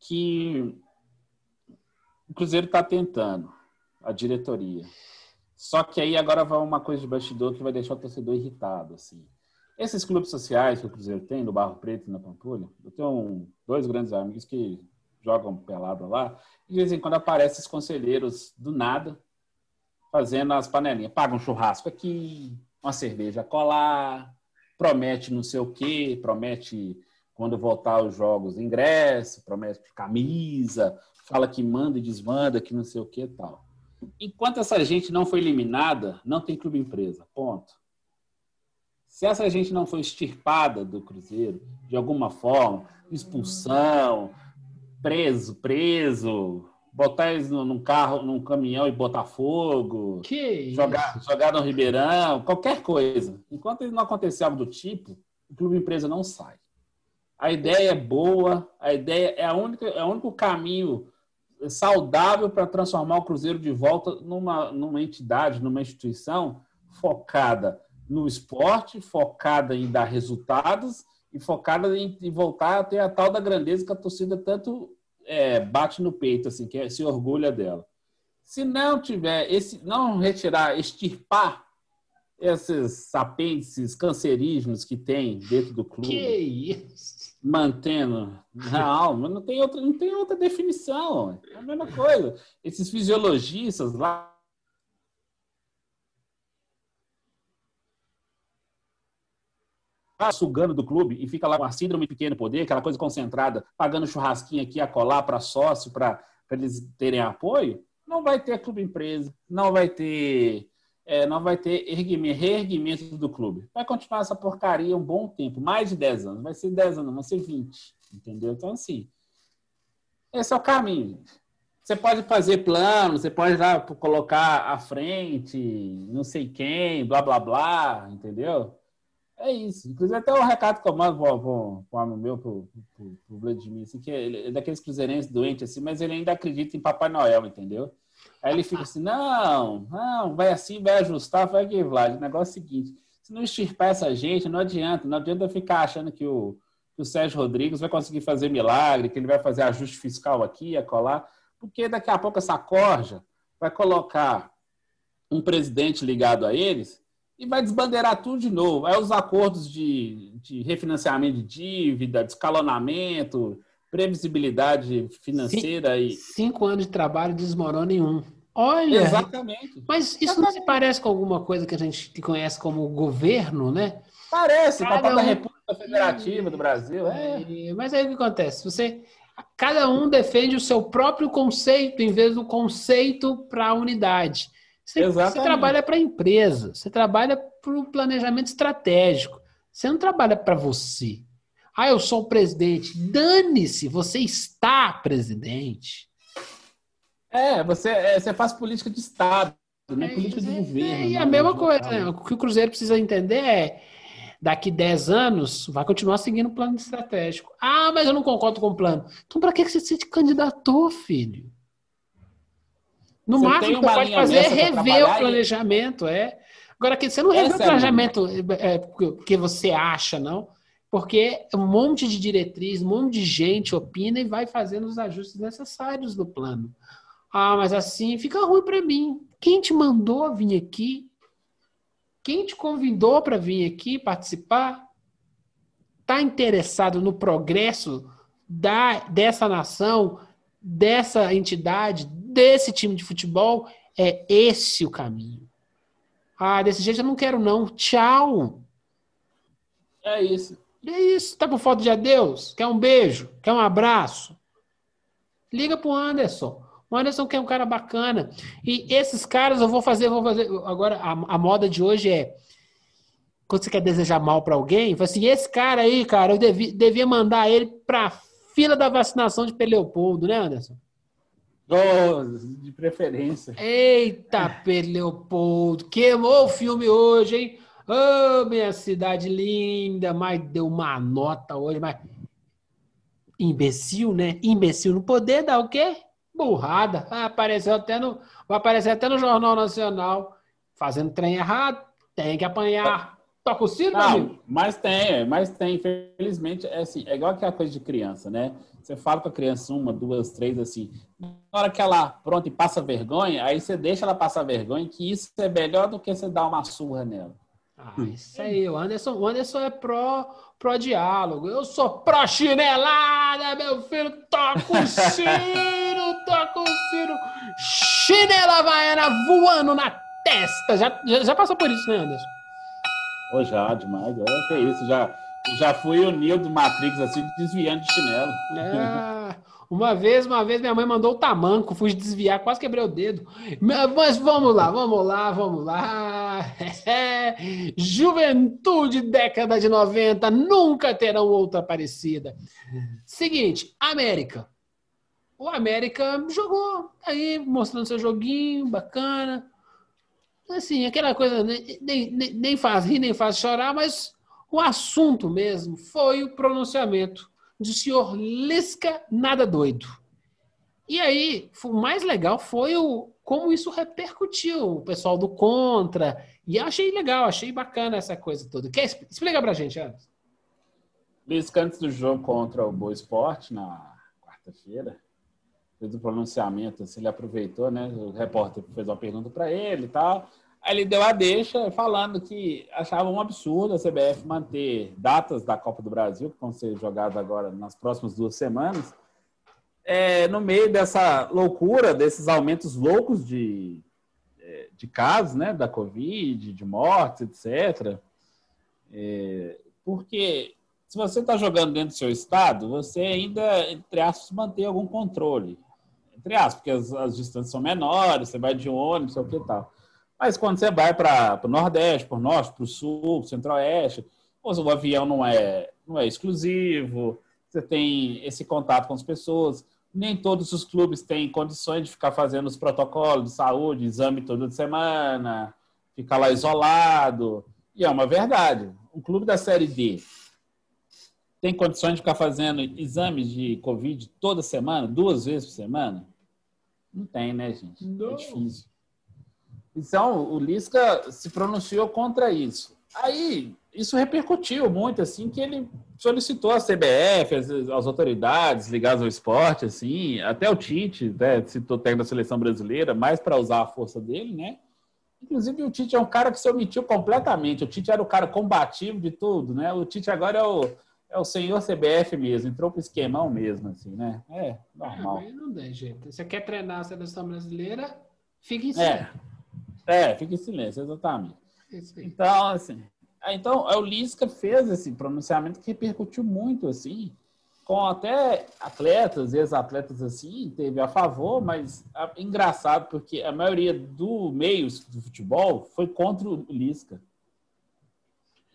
que o Cruzeiro está tentando, a diretoria. Só que aí agora vai uma coisa de bastidor que vai deixar o torcedor irritado, assim. Esses clubes sociais que o Cruzeiro tem, no Barro Preto e na Pampulha, eu tenho um- dois grandes amigos que jogam pelada lá, e de vez em quando aparecem os conselheiros do nada, fazendo as panelinhas. Paga um churrasco aqui, uma cerveja colar, promete não sei o quê, promete quando voltar os jogos ingresso, promete camisa, fala que manda e desmanda, que não sei o que e tal. Enquanto essa gente não foi eliminada, não tem clube empresa. Ponto. Se essa gente não foi extirpada do Cruzeiro, de alguma forma, expulsão, preso, preso, botar eles num carro, num caminhão e botar fogo, Que isso? jogar, jogar no Ribeirão, qualquer coisa. Enquanto não acontecer algo do tipo, o clube empresa não sai. A ideia é boa, a ideia é a única, é o único caminho saudável para transformar o Cruzeiro de volta numa, numa entidade, numa instituição focada no esporte, focada em dar resultados e focada em, em voltar a ter a tal da grandeza que a torcida tanto é, bate no peito, assim, que é- se orgulha dela. Se não tiver esse, não retirar, extirpar esses apêndices cancerígenos que tem dentro do clube, Que isso? mantendo na alma, não tem outra, não tem outra definição. É a mesma coisa. Esses fisiologistas lá sugando do clube e fica lá com a síndrome pequeno poder, aquela coisa concentrada, pagando churrasquinho aqui a colar para sócio, para eles terem apoio, não vai ter clube empresa, não vai ter é, não vai ter erguimento, reerguimento do clube. Vai continuar essa porcaria um bom tempo, mais de 10 anos. Vai ser 10 anos, vai ser 20. Entendeu? Então, assim, esse é o caminho. Você pode fazer plano, você pode lá colocar à frente, não sei quem, blá, blá, blá, entendeu? É isso. Inclusive, até o recado que eu mando para o amigo meu, para o Vladimir, assim, que ele é daqueles cruzeirenses doentes, assim, mas ele ainda acredita em Papai Noel, entendeu? Aí ele fica assim, não, não, vai assim, vai ajustar, vai que Vlad. O negócio é o seguinte, se não extirpar essa gente, não adianta, não adianta ficar achando que o, que o Sérgio Rodrigues vai conseguir fazer milagre, que ele vai fazer ajuste fiscal aqui, a colar, porque daqui a pouco essa corja vai colocar um presidente ligado a eles e vai desbandeirar tudo de novo. Aí os acordos de, de refinanciamento de dívida, de escalonamento, previsibilidade financeira e. Cinco anos de trabalho desmorona em um. Olha, Exatamente. mas isso não se parece com alguma coisa que a gente conhece como governo, né? Parece, Cada da um- República Federativa do Brasil. É. É, Mas aí o que acontece? Você, cada um defende o seu próprio conceito em vez do conceito para a unidade. Você, você trabalha para a empresa, você trabalha para o planejamento estratégico. Você não trabalha para você. Ah, eu sou o presidente. Dane-se, você está presidente. É, você, é, você faz política de Estado, né? É, política de é, governo. E né? a mesma De coisa, né? O que o Cruzeiro precisa entender é daqui 10 anos vai continuar seguindo o plano estratégico. Ah, mas eu não concordo com o plano. Então, para que você se candidatou, filho? No Você máximo pode fazer é rever o e- planejamento, é. Agora, que você não revê Essa o é planejamento é, porque porque você acha, não. Porque um monte de diretriz, um monte de gente opina e vai fazendo os ajustes necessários no plano. Ah, mas assim fica ruim para mim. Quem te mandou vir aqui? Quem te convidou para vir aqui participar? Está interessado no progresso da, dessa nação, dessa entidade, desse time de futebol? É esse o caminho. Ah, desse jeito eu não quero, não. Tchau. É isso. É isso. Tá por foto de adeus? Quer um beijo? Quer um abraço? Liga pro Anderson. O Anderson que é um cara bacana. E esses caras eu vou fazer, vou fazer. Agora, a, a moda de hoje é. Quando você quer desejar mal pra alguém, fala assim: esse cara aí, cara, eu devi- devia mandar ele pra fila da vacinação de Peleopoldo, né, Anderson? Oh, de preferência. Eita, Peleopoldo, queimou o filme hoje, hein? Ô, minha cidade linda, mas deu uma nota hoje, mas. Imbecil, né? Imbecil no poder dá o quê? Burrada. Ah, apareceu até no, vai aparecer até no Jornal Nacional. Fazendo trem errado, tem que apanhar. Toca o sino, amigo? Não, mas tem, mas tem. Infelizmente, é assim, é igual aquela coisa de criança, né? Você fala com a criança uma, duas, três, assim. Na hora que ela pronta e passa vergonha, aí você deixa ela passar vergonha, que isso é melhor do que você dar uma surra nela. Ah, isso aí, o Anderson, o Anderson é pró, pró diálogo. Eu sou pró chinelada, meu filho. Toca o sino, [LAUGHS] toca o sino. Chinela havaiana voando na testa. Já, já, já passou por isso, né, Anderson? Ô, já, demais. É, que isso, já, já fui o Neo do Matrix, assim, desviando de chinelo. É, uma vez, uma vez, minha mãe mandou o tamanco, fui desviar, quase quebrei o dedo. Mas vamos lá, vamos lá, vamos lá. [LAUGHS] Juventude, década de 90, nunca terão outra parecida. Seguinte, América. O América jogou aí, mostrando seu joguinho, bacana. Assim, aquela coisa, nem, nem- nem faz rir, nem faz chorar, mas o assunto mesmo foi o pronunciamento do senhor Lisca Nada Doido. E aí, o mais legal foi o como isso repercutiu, o pessoal do Contra. E achei legal, achei bacana essa coisa toda. Quer expl- explica pra gente, Anderson? Lisca, antes do jogo contra o Boa Esporte, na quarta-feira, fez o pronunciamento, assim, ele aproveitou, né? O repórter fez uma pergunta para ele e tal. Ele deu a deixa falando que achava um absurdo a CBF manter datas da Copa do Brasil, que vão ser jogadas agora nas próximas duas semanas, é, no meio dessa loucura, desses aumentos loucos de, é, de casos, né? Da Covid, de mortes, etc. É, porque se você está jogando dentro do seu estado, você ainda, entre aspas, mantém algum controle. Entre aspas, porque as, as distâncias são menores, você vai de ônibus, sei o que e tal. Mas quando você vai para o Nordeste, para o Norte, para o Sul, Centro-Oeste, o avião não é, não é exclusivo, você tem esse contato com as pessoas. Nem todos os clubes têm condições de ficar fazendo os protocolos de saúde, exame toda semana, ficar lá isolado. E é uma verdade. Um clube da Série D tem condições de ficar fazendo exames de Covid toda semana, duas vezes por semana? Não tem, né, gente? Não. É difícil. Então, o Lisca se pronunciou contra isso. Aí, isso repercutiu muito, assim, que ele solicitou a CBF, as, autoridades ligadas ao esporte, assim, até o Tite, né, citou técnico da seleção brasileira, mais para usar a força dele, né? Inclusive, o Tite é um cara que se omitiu completamente. O Tite era o cara combativo de tudo, né? O Tite agora é o, é o senhor CBF mesmo, entrou pro esquemão mesmo, assim, né? É, Ah, normal. mas não tem jeito. Você quer treinar a seleção brasileira? Fica em É, cima. é, fica em silêncio, exatamente. Então, assim, ah, então é, o Lisca fez esse pronunciamento que repercutiu muito, assim, com até atletas, ex-atletas, assim, teve a favor, mas ah, engraçado, porque a maioria do meio do futebol foi contra o Lisca.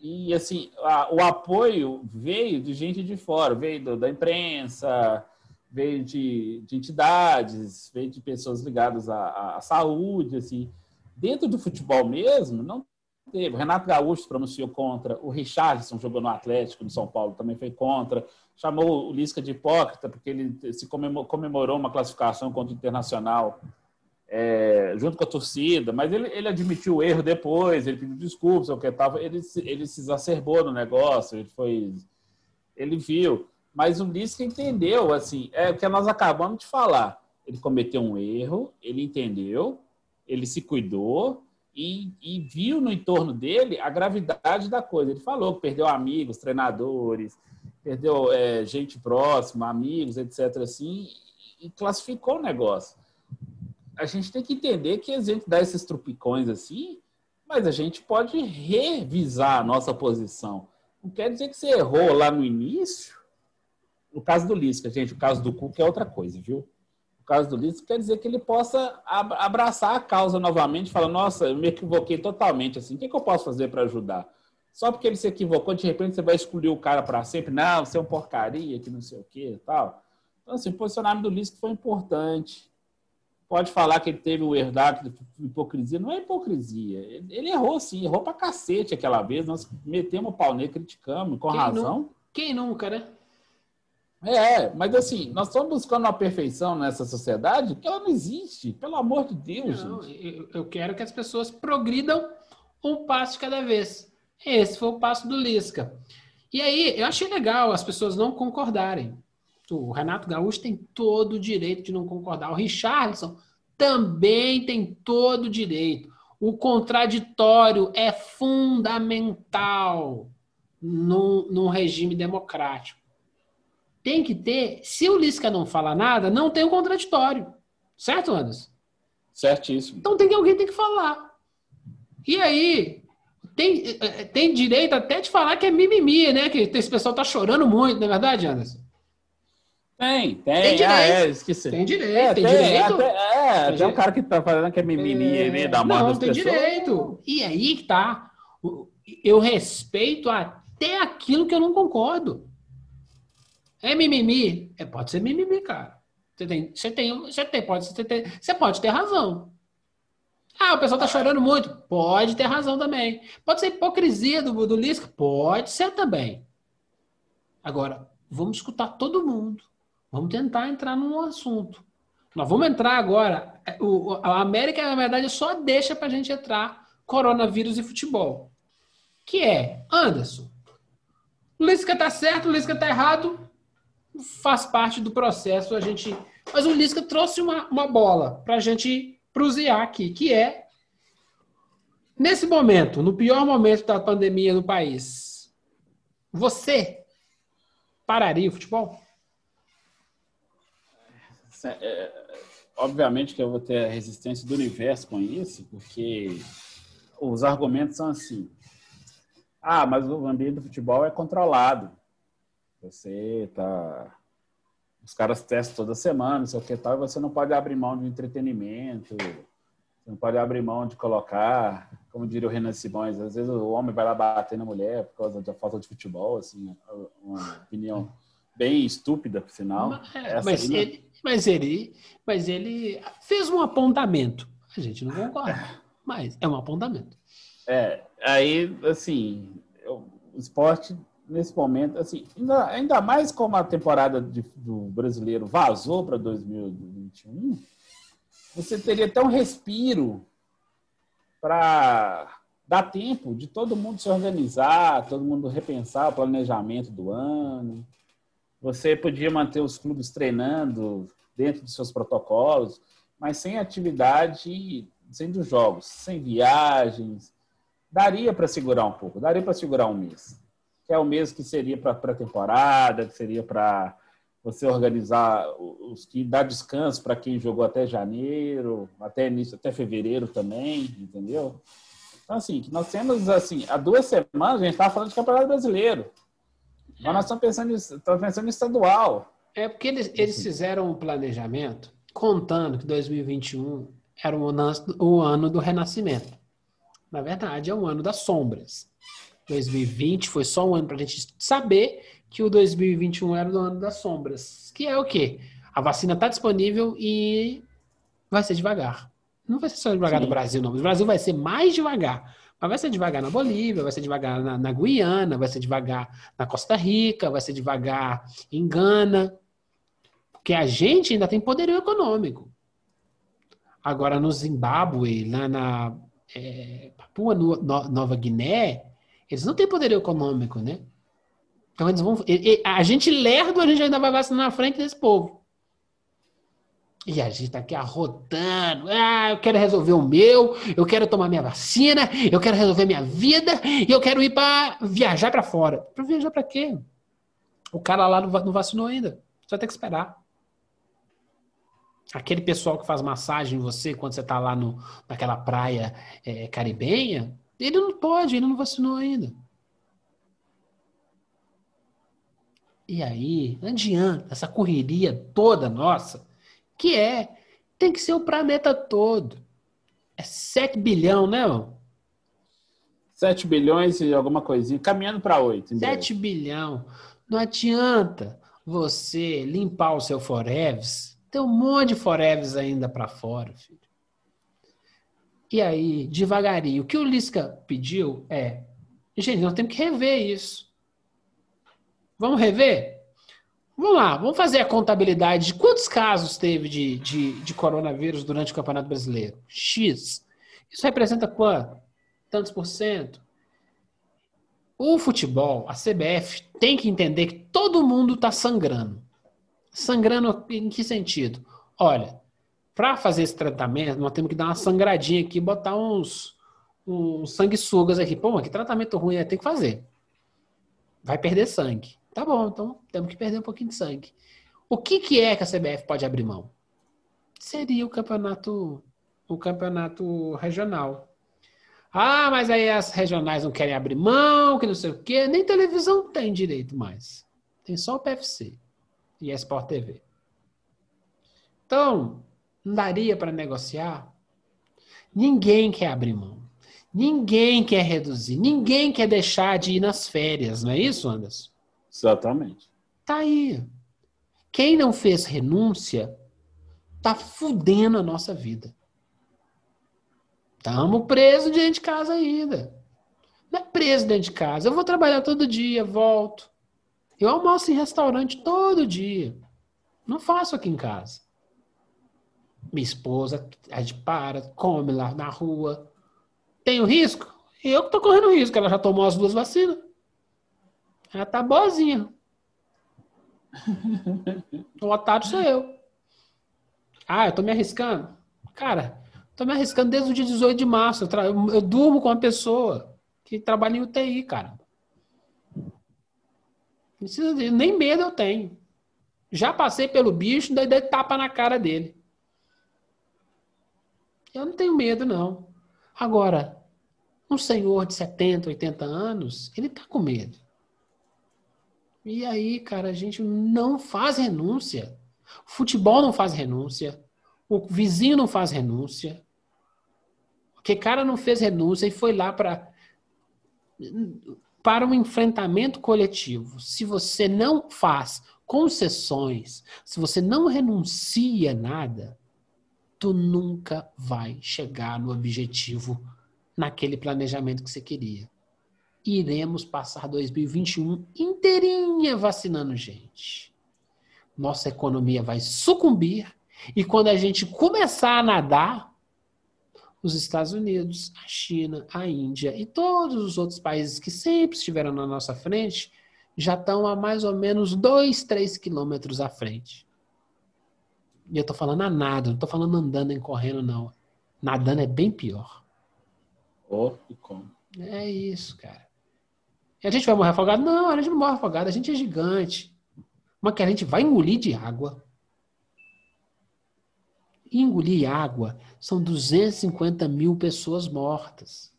E, assim, a- o apoio veio de gente de fora, veio do- da imprensa, veio de, de entidades, veio de pessoas ligadas à- à saúde, assim. Dentro do futebol mesmo, não teve. O Renato Gaúcho pronunciou contra, o Richardson jogou no Atlético, no São Paulo, também foi contra. Chamou o Lisca de hipócrita, porque ele se comemo- comemorou uma classificação contra o Internacional é, junto com a torcida, mas ele, ele admitiu o erro depois, ele pediu desculpas, o que tava, ele, ele se exacerbou no negócio, ele foi, ele viu, mas o Lisca entendeu, assim, é o que nós acabamos de falar, ele cometeu um erro, ele entendeu, ele se cuidou e, e viu no entorno dele a gravidade da coisa. Ele falou que perdeu amigos, treinadores, perdeu é, gente próxima, amigos, etc. Assim, e classificou o negócio a gente tem que entender que a gente dá esses trupicões assim, mas a gente pode revisar a nossa posição. Não quer dizer que você errou lá no início. No caso do Lisca, gente, o caso do Cuca é outra coisa, viu? O caso do Lisca quer dizer que ele possa ab- abraçar a causa novamente e falar: nossa, eu me equivoquei totalmente. Assim, o que, que eu posso fazer para ajudar? Só porque ele se equivocou, de repente você vai excluir o cara para sempre. Não, você é um porcaria, que não sei o quê e tal. Então, assim, o posicionamento do Lisca foi importante pode falar que ele teve o herdado de hipocrisia. Não é hipocrisia. Ele, errou sim, errou pra cacete aquela vez. Nós metemos o pau nele, criticamos, com Quem razão. Quem nunca, né? É, mas assim, nós estamos buscando uma perfeição nessa sociedade que ela não existe. Pelo amor de Deus, Não, gente. eu, eu quero que as pessoas progridam um passo cada vez. Esse foi o passo do Lisca. E aí, eu achei legal as pessoas não concordarem. O Renato Gaúcho tem todo o direito de não concordar. O Richardson também tem todo o direito. O contraditório é fundamental num, num regime democrático. Tem que ter. Se o Lisca não fala nada, não tem o contraditório. Certo, Anderson? Certíssimo. Então tem que alguém tem que falar. E aí, tem, eh, tem direito até de falar que é mimimi, né? Que esse pessoal tá chorando muito, não é verdade, Anderson? Tem, tem. Tem direito. Ah, é, esqueci. Tem direito, É, tem, tem, direito. até- é, Tem tem, um cara que tá falando que é mimimi É, né, da não, das tem pessoas. direito. E aí que tá. Eu respeito até aquilo que eu não concordo. É mimimi? É, pode ser mimimi, cara. Você tem, você tem, você tem, pode, você, tem, você pode ter razão. Ah, o pessoal tá chorando muito. Pode ter razão também. Pode ser hipocrisia do, do Lisca? Pode ser também. Agora, vamos escutar todo mundo. Vamos tentar entrar num assunto. Nós vamos entrar agora. O, o- a América, na verdade, só deixa pra gente entrar coronavírus e futebol. Que é, Anderson, Lisca tá certo, Lisca tá errado, faz parte do processo a gente. Mas o Lisca trouxe uma, uma bola pra gente prusear aqui, que é nesse momento, no pior momento da pandemia no país, você pararia o futebol? É, obviamente que eu vou ter a resistência do universo com isso, porque os argumentos são assim. Ah, mas o ambiente do futebol é controlado. Você tá. Os caras testam toda semana, não sei o que tal, e você não pode abrir mão de entretenimento, você não pode abrir mão de colocar, como diria o Renan Simões, às vezes o homem vai lá bater na mulher por causa da falta de futebol, assim, uma opinião bem estúpida, por sinal. Mas, é, mas não- ele, mas, ele, mas ele fez um apontamento. A gente não concorda, mas é um apontamento. É, aí, assim, eu- o esporte, nesse momento, assim, ainda, ainda mais como a temporada de- do brasileiro vazou para 2021, você teria até um respiro para dar tempo de todo mundo se organizar, todo mundo repensar o planejamento do ano. Você podia manter os clubes treinando dentro dos seus protocolos, mas sem atividade, sem dos jogos, sem viagens, daria para segurar um pouco, daria para segurar um mês. Que é o mês que seria para pré-temporada, que seria para você organizar os que dá descanso para quem jogou até janeiro, até início, até fevereiro também, entendeu? Então, assim, nós temos, assim, há duas semanas a gente estava falando de Campeonato Brasileiro. Mas nós estamos pensando, em- estamos pensando em estadual. É porque eles, eles fizeram um planejamento contando que 2021 era o o ano do renascimento. Na verdade, é um ano das sombras. 2020 foi só um ano para a gente saber que o 2021 era o ano das sombras. Que é o quê? A vacina está disponível e vai ser devagar. Não vai ser só devagar Sim. no Brasil, não. No Brasil vai ser mais devagar. Mas vai ser devagar na Bolívia, vai ser devagar na, na Guiana, vai ser devagar na Costa Rica, vai ser devagar em Gana. Porque a gente ainda tem poderio econômico. Agora, no Zimbábue, lá na é, Papua No- No- Nova Guiné, eles não têm poderio econômico, né? Então, eles vão. A gente lerdo, a gente ainda vai vacinar na frente desse povo. E a gente tá aqui arrotando. Ah, eu quero resolver o meu, eu quero tomar minha vacina, eu quero resolver minha vida e eu quero ir para viajar para fora. Para viajar para quê? O cara lá não va- não vacinou ainda. Vai ter que esperar. Aquele pessoal que faz massagem em você quando você tá lá no, naquela praia é, caribenha, ele não pode, ele não vacinou ainda. E aí, não adianta, essa correria toda nossa, que é, tem que ser o planeta todo. É 7 bilhão, né? mano? 7 bilhões e alguma coisinha, caminhando para 8. 7 bilhão. Não adianta você limpar o seu Forevs. Tem um monte de Forevs ainda para fora, filho. E aí, devagarinho, o que o Lisca pediu é: gente, nós temos que rever isso. Vamos rever? Vamos lá, vamos fazer a contabilidade de quantos casos teve de, de, de coronavírus durante o Campeonato Brasileiro? X. Isso representa quanto? Tantos por cento? O futebol, a CBF, tem que entender que todo mundo está sangrando. Sangrando em que sentido? Olha, para fazer esse tratamento, nós temos que dar uma sangradinha aqui, botar uns, uns sanguessugas aqui. Pô, que tratamento ruim é? Tem que fazer. Vai perder sangue. Tá bom, então temos que perder um pouquinho de sangue. O que, que é que a CBF pode abrir mão? Seria o campeonato, o campeonato regional. Ah, mas aí as regionais não querem abrir mão, que não sei o quê. Nem televisão tem direito mais. Tem só o PFC e a Sport TV. Então, não daria para negociar? Ninguém quer abrir mão. Ninguém quer reduzir. Ninguém quer deixar de ir nas férias, não é isso, Anderson? Exatamente. Tá aí. Quem não fez renúncia tá fudendo a nossa vida. Tamo preso dentro de casa ainda. Não é preso dentro de casa. Eu vou trabalhar todo dia, volto. Eu almoço em restaurante todo dia. Não faço aqui em casa. Minha esposa, a gente para, come lá na rua. Tenho risco? Eu que tô correndo risco. Ela já tomou as duas vacinas. Ela tá boazinha. O otário sou eu. Ah, eu tô me arriscando? Cara, tô me arriscando desde o dia 18 de março. Eu, tra- eu- durmo com uma pessoa que trabalha em UTI, cara. Precisa de- nem medo eu tenho. Já passei pelo bicho, daí dei tapa na cara dele. Eu não tenho medo, não. Agora, um senhor de 70, 80 anos, ele tá com medo. E aí, cara, a gente não faz renúncia. O futebol não faz renúncia. O vizinho não faz renúncia. Porque cara não fez renúncia e foi lá para para um enfrentamento coletivo. Se você não faz concessões, se você não renuncia nada, tu nunca vai chegar no objetivo naquele planejamento que você queria iremos passar 2021 inteirinha vacinando gente. Nossa economia vai sucumbir e quando a gente começar a nadar, os Estados Unidos, a China, a Índia e todos os outros países que sempre estiveram na nossa frente já estão a mais ou menos 2, 3 quilômetros à frente. E eu estou falando a nada, não estou falando andando nem correndo, não. Nadando é bem pior. Oh, e como. É isso, cara. E a gente vai morrer afogado? Não, a gente não morre afogado, a gente é gigante. Mas que a gente vai engolir de água. Engolir água são 250 mil pessoas mortas.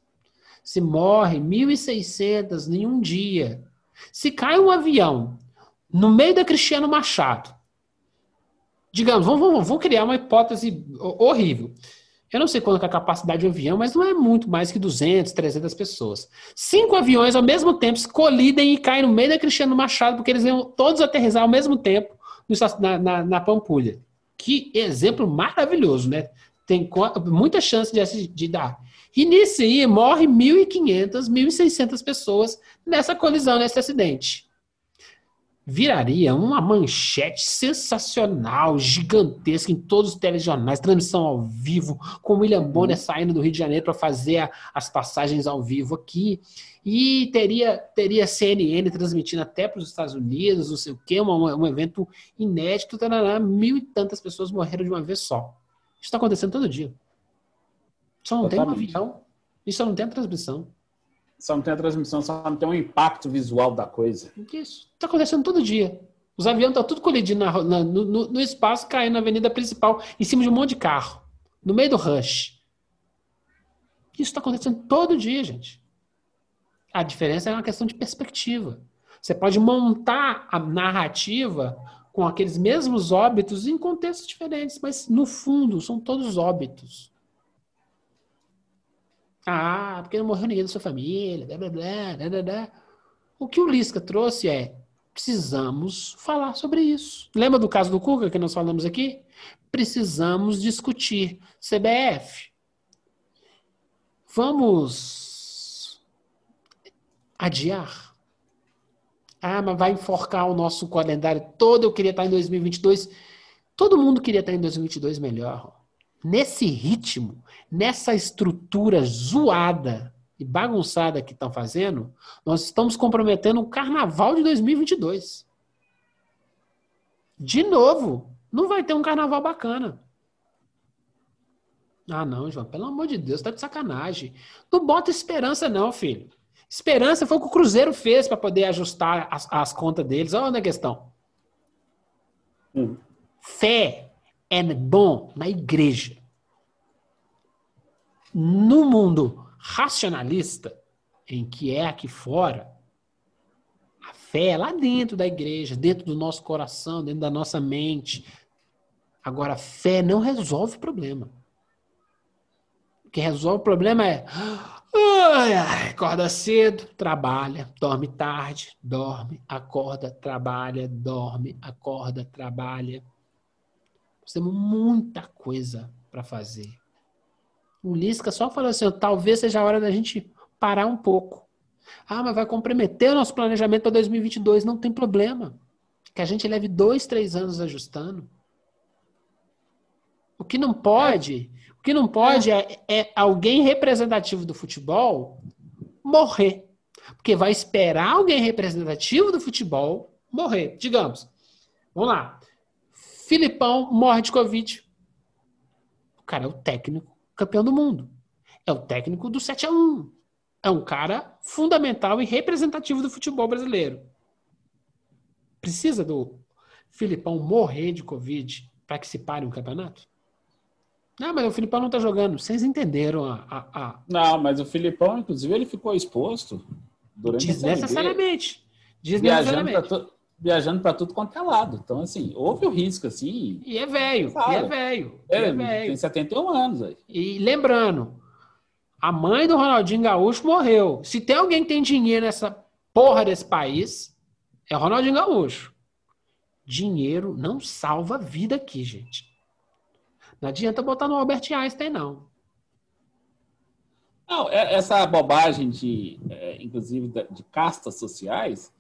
Se morre 1.600 em um dia. Se cai um avião no meio da Cristiano Machado, digamos, vamos, vamos, vamos criar uma hipótese ho- horrível. Eu não sei quanto é a capacidade de um avião, mas não é muito mais que 200, 300 pessoas. Cinco aviões ao mesmo tempo colidem e caem no meio da Cristiano Machado, porque eles iam todos aterrissar ao mesmo tempo na, na, na Pampulha. Que exemplo maravilhoso, né? Tem muita chance de, de dar. E nisso aí morre 1.500, 1.600 pessoas nessa colisão, nesse acidente. Viraria uma manchete sensacional, gigantesca em todos os telejornais, transmissão ao vivo, com o William Bonner saindo do Rio de Janeiro para fazer a- as passagens ao vivo aqui. E teria, teria CNN transmitindo até para os Estados Unidos, não sei o quê, um, um evento inédito, tarará, mil e tantas pessoas morreram de uma vez só. Isso está acontecendo todo dia. Só não tem um Totalmente. avião. Só não tem transmissão. Só não tem a transmissão, só não tem um impacto visual da coisa. Isso. Está acontecendo todo dia. Os aviões estão tudo colidindo na- na- no- no espaço, caindo na avenida principal, em cima de um monte de carro. No meio do rush. Isso está acontecendo todo dia, gente. A diferença é uma questão de perspectiva. Você pode montar a narrativa com aqueles mesmos óbitos em contextos diferentes, mas no fundo são todos óbitos. Ah, porque não morreu ninguém da sua família, blá blá blá, blá, blá. O que o Lisca trouxe é: precisamos falar sobre isso. Lembra do caso do Cuca que nós falamos aqui? Precisamos discutir. CBF, vamos adiar. Ah, mas vai enforcar o nosso calendário todo. Eu queria estar em 2022. Todo mundo queria estar em 2022 melhor. Nesse ritmo, nessa estrutura zoada e bagunçada que estão fazendo, nós estamos comprometendo o carnaval de 2022. De novo, não vai ter um carnaval bacana. Ah, não, João, pelo amor de Deus, tá de sacanagem. Não bota esperança, não, filho. Esperança foi o que o Cruzeiro fez para poder ajustar as, as contas deles. Olha onde é a questão. Hum. Fé é bom na igreja. No mundo racionalista, em que é aqui fora, a fé é lá dentro da igreja, dentro do nosso coração, dentro da nossa mente. Agora, a fé não resolve o problema. O que resolve o problema é. Ai, acorda cedo, trabalha, dorme tarde, dorme, acorda, trabalha, dorme, acorda, trabalha. Nós temos muita coisa para fazer. O Lisca só falou assim: talvez seja a hora da gente parar um pouco. Ah, mas vai comprometer o nosso planejamento para 2022. Não tem problema. Que a gente leve dois, três anos ajustando. O que não pode, o que não pode é, é alguém representativo do futebol morrer. Porque vai esperar alguém representativo do futebol morrer. Digamos, vamos lá. Filipão morre de Covid. O cara é o técnico campeão do mundo. É o técnico do 7 a 1 É um cara fundamental e representativo do futebol brasileiro. Precisa do Filipão morrer de Covid para que se pare um campeonato? Não, mas o Filipão não tá jogando. Vocês entenderam a. a, a... Não, mas o Filipão, inclusive, ele ficou exposto durante B, Desnecessariamente. viajando Desnecessariamente. Viajando para tudo quanto é lado. Então, assim, houve o risco, assim. E é velho. E é velho. É É, velho. tem 71 anos aí. E lembrando, a mãe do Ronaldinho Gaúcho morreu. Se tem alguém que tem dinheiro nessa porra desse país, é o Ronaldinho Gaúcho. Dinheiro não salva vida aqui, gente. Não adianta botar no Albert Einstein, não. Não, é- essa bobagem de, é, inclusive, de castas sociais,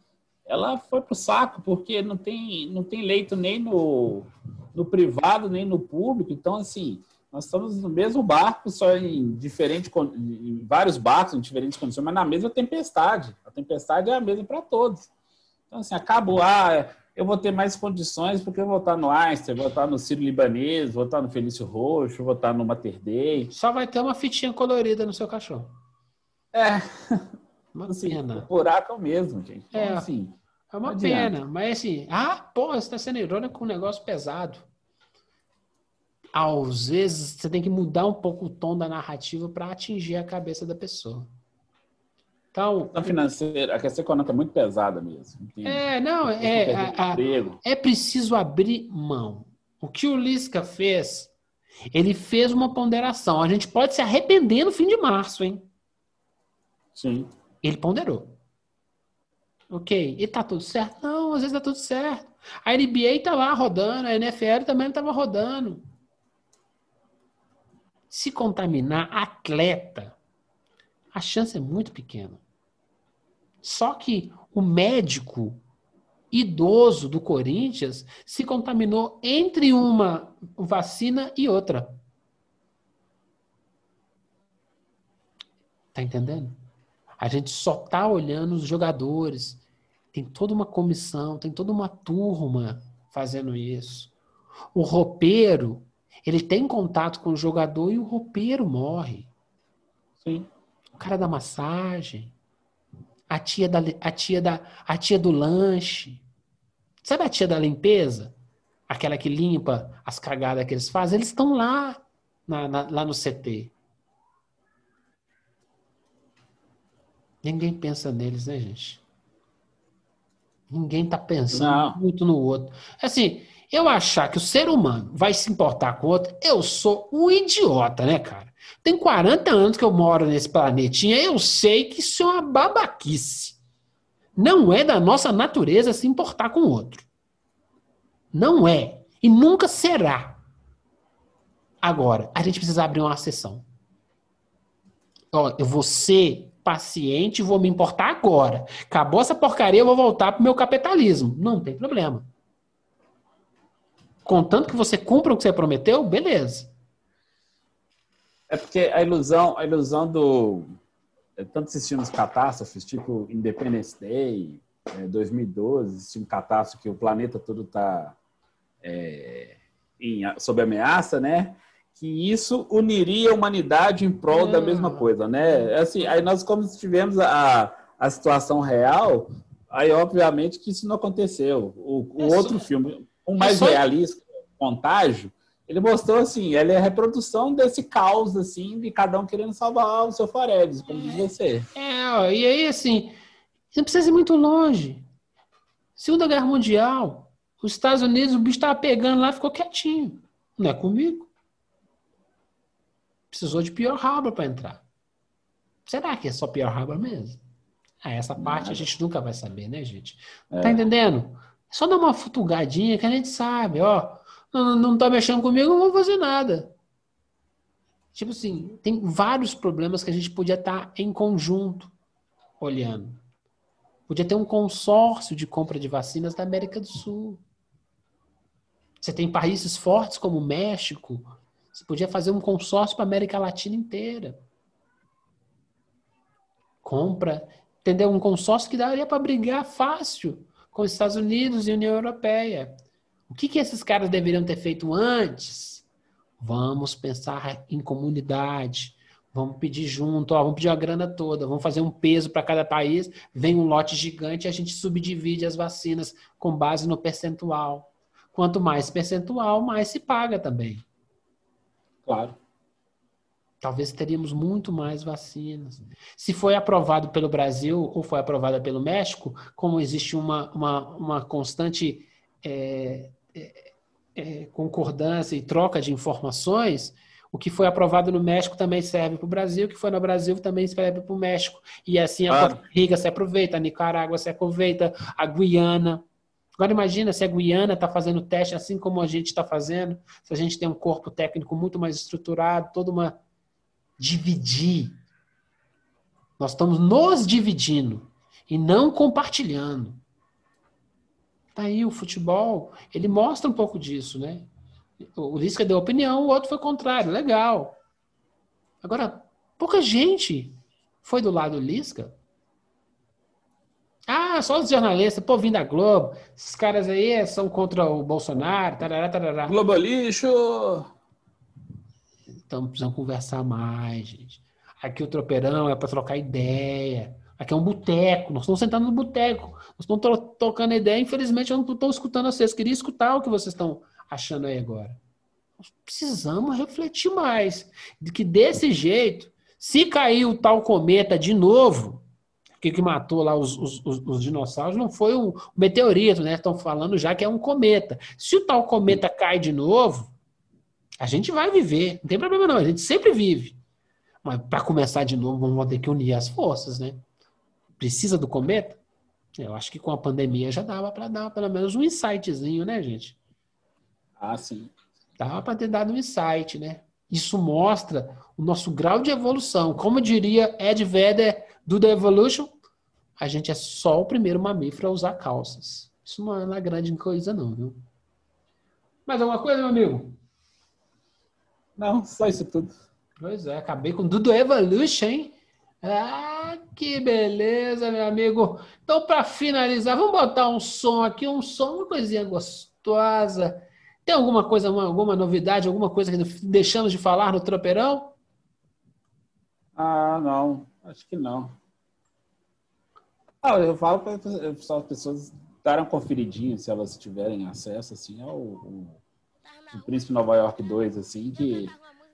ela foi pro saco, porque não tem, não tem leito nem no, no privado, nem no público. Então, assim, nós estamos no mesmo barco, só em diferente, em vários barcos, em diferentes condições, mas na mesma tempestade. A tempestade é a mesma para todos. Então, assim, acabou, ah, eu vou ter mais condições porque eu vou estar no Einstein, vou estar no Ciro Libanês, vou estar no Felício Roxo, vou estar no Mater Dei. Só vai ter uma fitinha colorida no seu cachorro. É, [LAUGHS] Uma Assim, o pena. buraco é o mesmo, gente. Então, É. assim, É uma não adianta. pena. Mas assim, ah, pô, você tá sendo irônico com um negócio pesado. Às vezes você tem que mudar um pouco o tom da narrativa para atingir a cabeça da pessoa. Então, questão financeira, a questão econômica é muito pesada mesmo. entende? é, não, é, a- a- é preciso abrir mão. O que o Lisca fez, ele fez uma ponderação. A gente pode se arrepender no fim de março, hein? Sim. Ele ponderou. Ok, e tá tudo certo? Não, às vezes tá tudo certo. A NBA tá lá rodando, a NFL também estava rodando. Se contaminar atleta, a chance é muito pequena. Só que o médico idoso do Corinthians se contaminou entre uma vacina e outra. Tá entendendo? A gente só tá olhando os jogadores. Tem toda uma comissão, tem toda uma turma fazendo isso. O roupeiro, ele tem contato com o jogador e o roupeiro morre. Sim. O cara da massagem, a tia da, a tia da, a tia do lanche. Sabe a tia da limpeza? Aquela que limpa as cagadas que eles fazem? Eles estão lá, na- na- lá no CT. Ninguém pensa neles, né, gente? Ninguém tá pensando Não. muito no outro. Assim, eu achar que o ser humano vai se importar com o outro, eu sou um idiota, né, cara? Tem 40 anos que eu moro nesse planetinha, eu sei que isso é uma babaquice. Não é da nossa natureza se importar com o outro. Não é. E nunca será. Agora, a gente precisa abrir uma sessão. Ó, eu vou ser paciente vou me importar agora. Acabou essa porcaria, eu vou voltar pro meu capitalismo. Não tem problema. Contanto que você cumpra o que você prometeu, beleza. É porque a ilusão, a ilusão do. É, tanto esses filmes catástrofes, tipo Independence Day, é, 2012, esse filme catástrofe que o planeta todo está sob ameaça, né? Que isso uniria a humanidade em prol da Não. mesma coisa, né? Assim, aí nós, como tivemos a, a situação real, aí obviamente que isso não aconteceu. O, o É só- outro filme, um mais só- realista, Contágio, ele mostrou assim, ele é a reprodução desse caos, assim, de cada um querendo salvar o seu Faredes, como diz você. É, ó, e aí assim, não precisa ir muito longe. Segunda Guerra Mundial, os Estados Unidos, o bicho estava pegando lá, ficou quietinho. Não é comigo. Precisou de Pearl Harbor para entrar. Será que é só Pearl Harbor mesmo? Ah, essa parte a gente nunca vai saber, né, gente? Tá entendendo? É só dar uma futugadinha que a gente sabe, ó. Não, não tá mexendo comigo, não vou fazer nada. Tipo assim, tem vários problemas que a gente podia estar em conjunto olhando. Podia ter um consórcio de compra de vacinas da América do Sul. Você tem países fortes como o México. Você podia fazer um consórcio para a América Latina inteira. Compra, entendeu? Um consórcio que daria para brigar fácil com os Estados Unidos e União Europeia. O que, que esses caras deveriam ter feito antes? Vamos pensar em comunidade. Vamos pedir junto, ó, vamos pedir a grana toda, vamos fazer um peso para cada país, vem um lote gigante e a gente subdivide as vacinas com base no percentual. Quanto mais percentual, mais se paga também. Claro. Talvez teríamos muito mais vacinas. Se foi aprovado pelo Brasil ou foi aprovada pelo México, como existe uma, uma, uma constante é, é, é, concordância e troca de informações, o que foi aprovado no México também serve para o Brasil, o que foi no Brasil também serve para o México. E assim a Claro. Costa Rica se aproveita, a Nicarágua se aproveita, a Guiana. Agora imagina se a Guiana está fazendo teste assim como a gente está fazendo, se a gente tem um corpo técnico muito mais estruturado, toda uma dividir. Nós estamos nos dividindo e não compartilhando. Tá aí o futebol, ele mostra um pouco disso, né? O Lisca deu opinião, o outro foi contrário, legal. Agora, pouca gente foi do lado do Lisca. Ah, só os jornalistas, pô, vindo da Globo, esses caras aí são contra o Bolsonaro, tarará, tarará. Globalixo! Então precisamos conversar mais, gente. Aqui o tropeirão é para trocar ideia. Aqui é um boteco, nós estamos sentados no boteco, nós estamos trocando ideia. Infelizmente, eu não estou escutando vocês. Queria escutar o que vocês estão achando aí agora. Nós precisamos refletir mais. De que desse jeito, se cair o tal cometa de novo, que, que matou lá os, os- os- os dinossauros não foi um meteorito, né? Estão falando já que é um cometa. Se o tal cometa cai de novo, a gente vai viver. Não tem problema não, a gente sempre vive. Mas para começar de novo, vamos ter que unir as forças, né? Precisa do cometa? Eu acho que com a pandemia já dava para dar pelo menos um insightzinho, né, gente? Ah, sim. Dava para ter dado um insight, né? Isso mostra o nosso grau de evolução. Como diria Ed Vedder do The Evolution, a gente é só o primeiro mamífero a usar calças. Isso não é uma grande coisa, não, viu? Mais alguma coisa, meu amigo? Não, só isso tudo. Pois é, acabei com tudo Evolution, hein? Ah, que beleza, meu amigo. Então, para finalizar, vamos botar um som aqui, um som, uma coisinha gostosa. Tem alguma coisa, uma- alguma novidade, alguma coisa que deixamos de falar no tropeirão? Ah, não. Acho que não. Ah, eu falo para as pessoas darem uma conferidinha, se elas tiverem acesso, assim, ao, ao, ao Príncipe Nova York 2, assim, que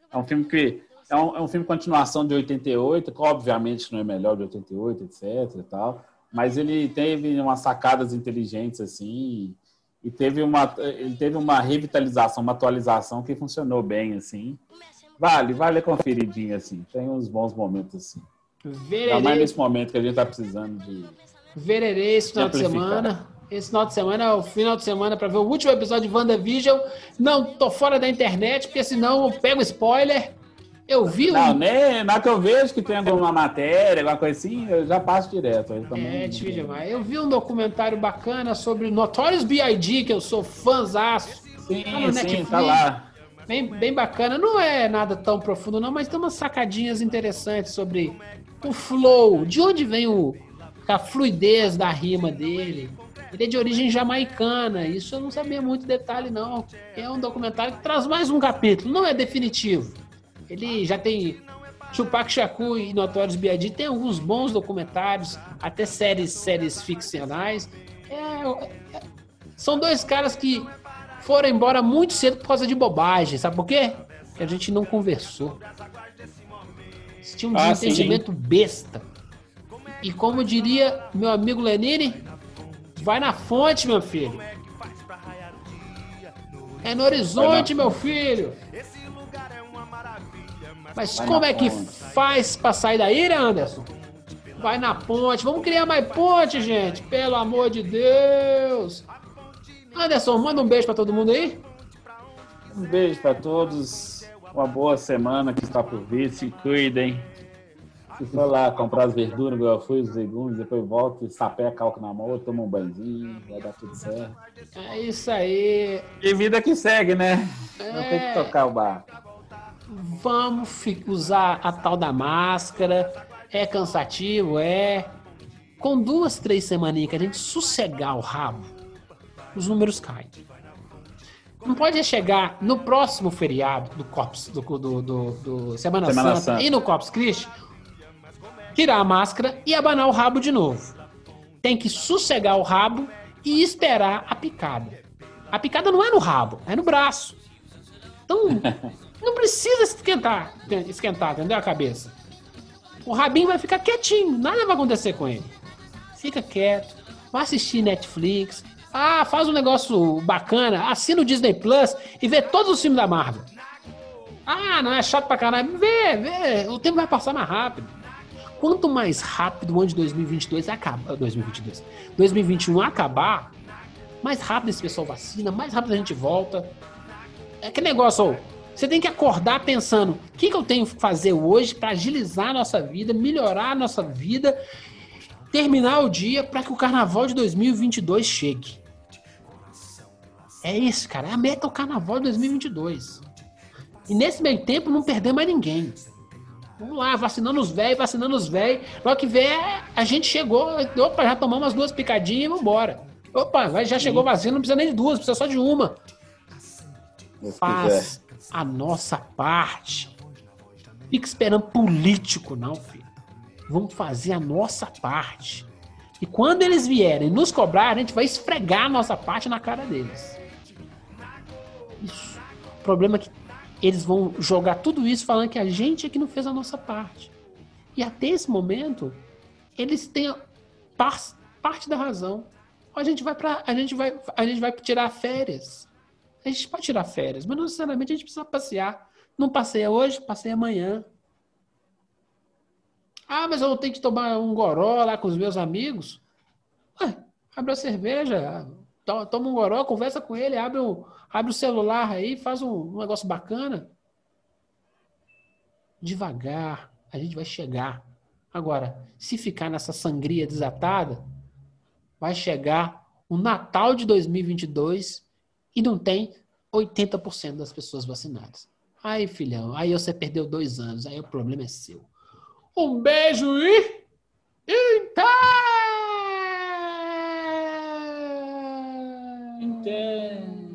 é um filme que é um, é um filme continuação de 88, que obviamente não é melhor de 88, etc e tal, mas ele teve umas sacadas inteligentes, assim, e teve uma, ele teve uma revitalização, uma atualização que funcionou bem, assim. Vale, vale a conferidinha, assim. Tem uns bons momentos, assim. Ainda mais Vererê, nesse momento que a gente tá precisando de. vererê esse final de Amplificar. semana. Esse final de semana é o final de semana para ver o último episódio de WandaVision. Não tô fora da internet, porque senão eu pego spoiler. Eu vi Não, nem na que eu vejo que tem alguma matéria, alguma coisa assim, eu já passo direto. Aí também É, difícil demais. Eu vi um documentário bacana sobre Notorious B.I.G., que eu sou fãzaço. Sim, Tá no sim, tá lá. Bem, bem bacana. Não é nada tão profundo, não, mas tem umas sacadinhas interessantes sobre o flow, de onde vem o, a fluidez da rima dele. Ele é de origem jamaicana, isso eu não sabia muito detalhe, não. É um documentário que traz mais um capítulo, não é definitivo. Ele já tem Tupac Shakur e Notorious B.I.G. tem alguns bons documentários, até séries, séries ficcionais. É, é- são dois caras que foram embora muito cedo por causa de bobagem. Sabe por quê? Porque a gente não conversou. Eles tinham um Ah, desentendimento besta. E como diria meu amigo Lenine, vai na fonte, meu filho. É no horizonte, meu filho. Mas Vai como é que ponte. faz pra sair daí, né, Anderson? Vai na ponte. Vamos criar mais ponte, gente. Pelo amor de Deus. Anderson, manda um beijo pra todo mundo aí. Um beijo pra todos. Uma boa semana que está por vir. Se cuidem. Se for lá comprar as verduras, igual eu fui, os legumes, depois volta sapeia calco na mão, toma um banhozinho, vai dar tudo certo. É isso aí. E vida que segue, né? Não tem É. que tocar o bar. Vamos usar a tal da máscara. É cansativo, é. Com duas, três semaninhas que a gente sossegar o rabo, os números caem. Não pode chegar no próximo feriado do Corpus, do, do, do- do Semana, Semana Santa, Santa. e no Corpus Christi, tirar a máscara e abanar o rabo de novo. Tem que sossegar o rabo e esperar a picada. A picada não é no rabo, é no braço. Então, [LAUGHS] não precisa esquentar, esquentar, entendeu? A cabeça. O rabinho vai ficar quietinho, nada vai acontecer com ele. Fica quieto, vai assistir Netflix. Ah, faz um negócio bacana, assina o Disney Plus e vê todos os filmes da Marvel. Ah, não é chato pra caralho. Vê, vê, o tempo vai passar mais rápido. Quanto mais rápido o ano de 2022 acabar, 2022, 2021 acabar, mais rápido esse pessoal vacina, mais rápido a gente volta. É que negócio, você tem que acordar pensando: o que, que eu tenho que fazer hoje para agilizar a nossa vida, melhorar a nossa vida, terminar o dia para que o carnaval de 2022 chegue. É isso, cara. É a meta o carnaval de 2022. E nesse meio tempo não perder mais ninguém. Vamos lá, vacinando os velhos, vacinando os velhos. Logo que vier, a gente chegou. Opa, já tomamos umas duas picadinhas e vambora. Opa, já chegou vacina, não precisa nem de duas, precisa só de uma. Quiser. Faz a nossa parte. Fica esperando político, não, filho. vamos fazer a nossa parte. E quando eles vierem nos cobrar, a gente vai esfregar a nossa parte na cara deles. O problema é que eles vão jogar tudo isso falando que a gente é que não fez a nossa parte. E até esse momento, eles têm par- parte da razão. A gente vai para a gente vai a gente vai tirar férias. A gente pode tirar férias, mas não necessariamente a gente precisa passear. Não passeia hoje, passeia amanhã. Ah, mas eu tenho que tomar um goró lá com os meus amigos. Ué, abre a cerveja, toma um goró, conversa com ele, abre o, abre o celular aí, faz um, um negócio bacana. Devagar, a gente vai chegar. Agora, se ficar nessa sangria desatada, vai chegar o Natal de 2022 e não tem 80% das pessoas vacinadas. Aí, filhão, aí você perdeu dois anos, aí o problema é seu. Um beijo e. e 对。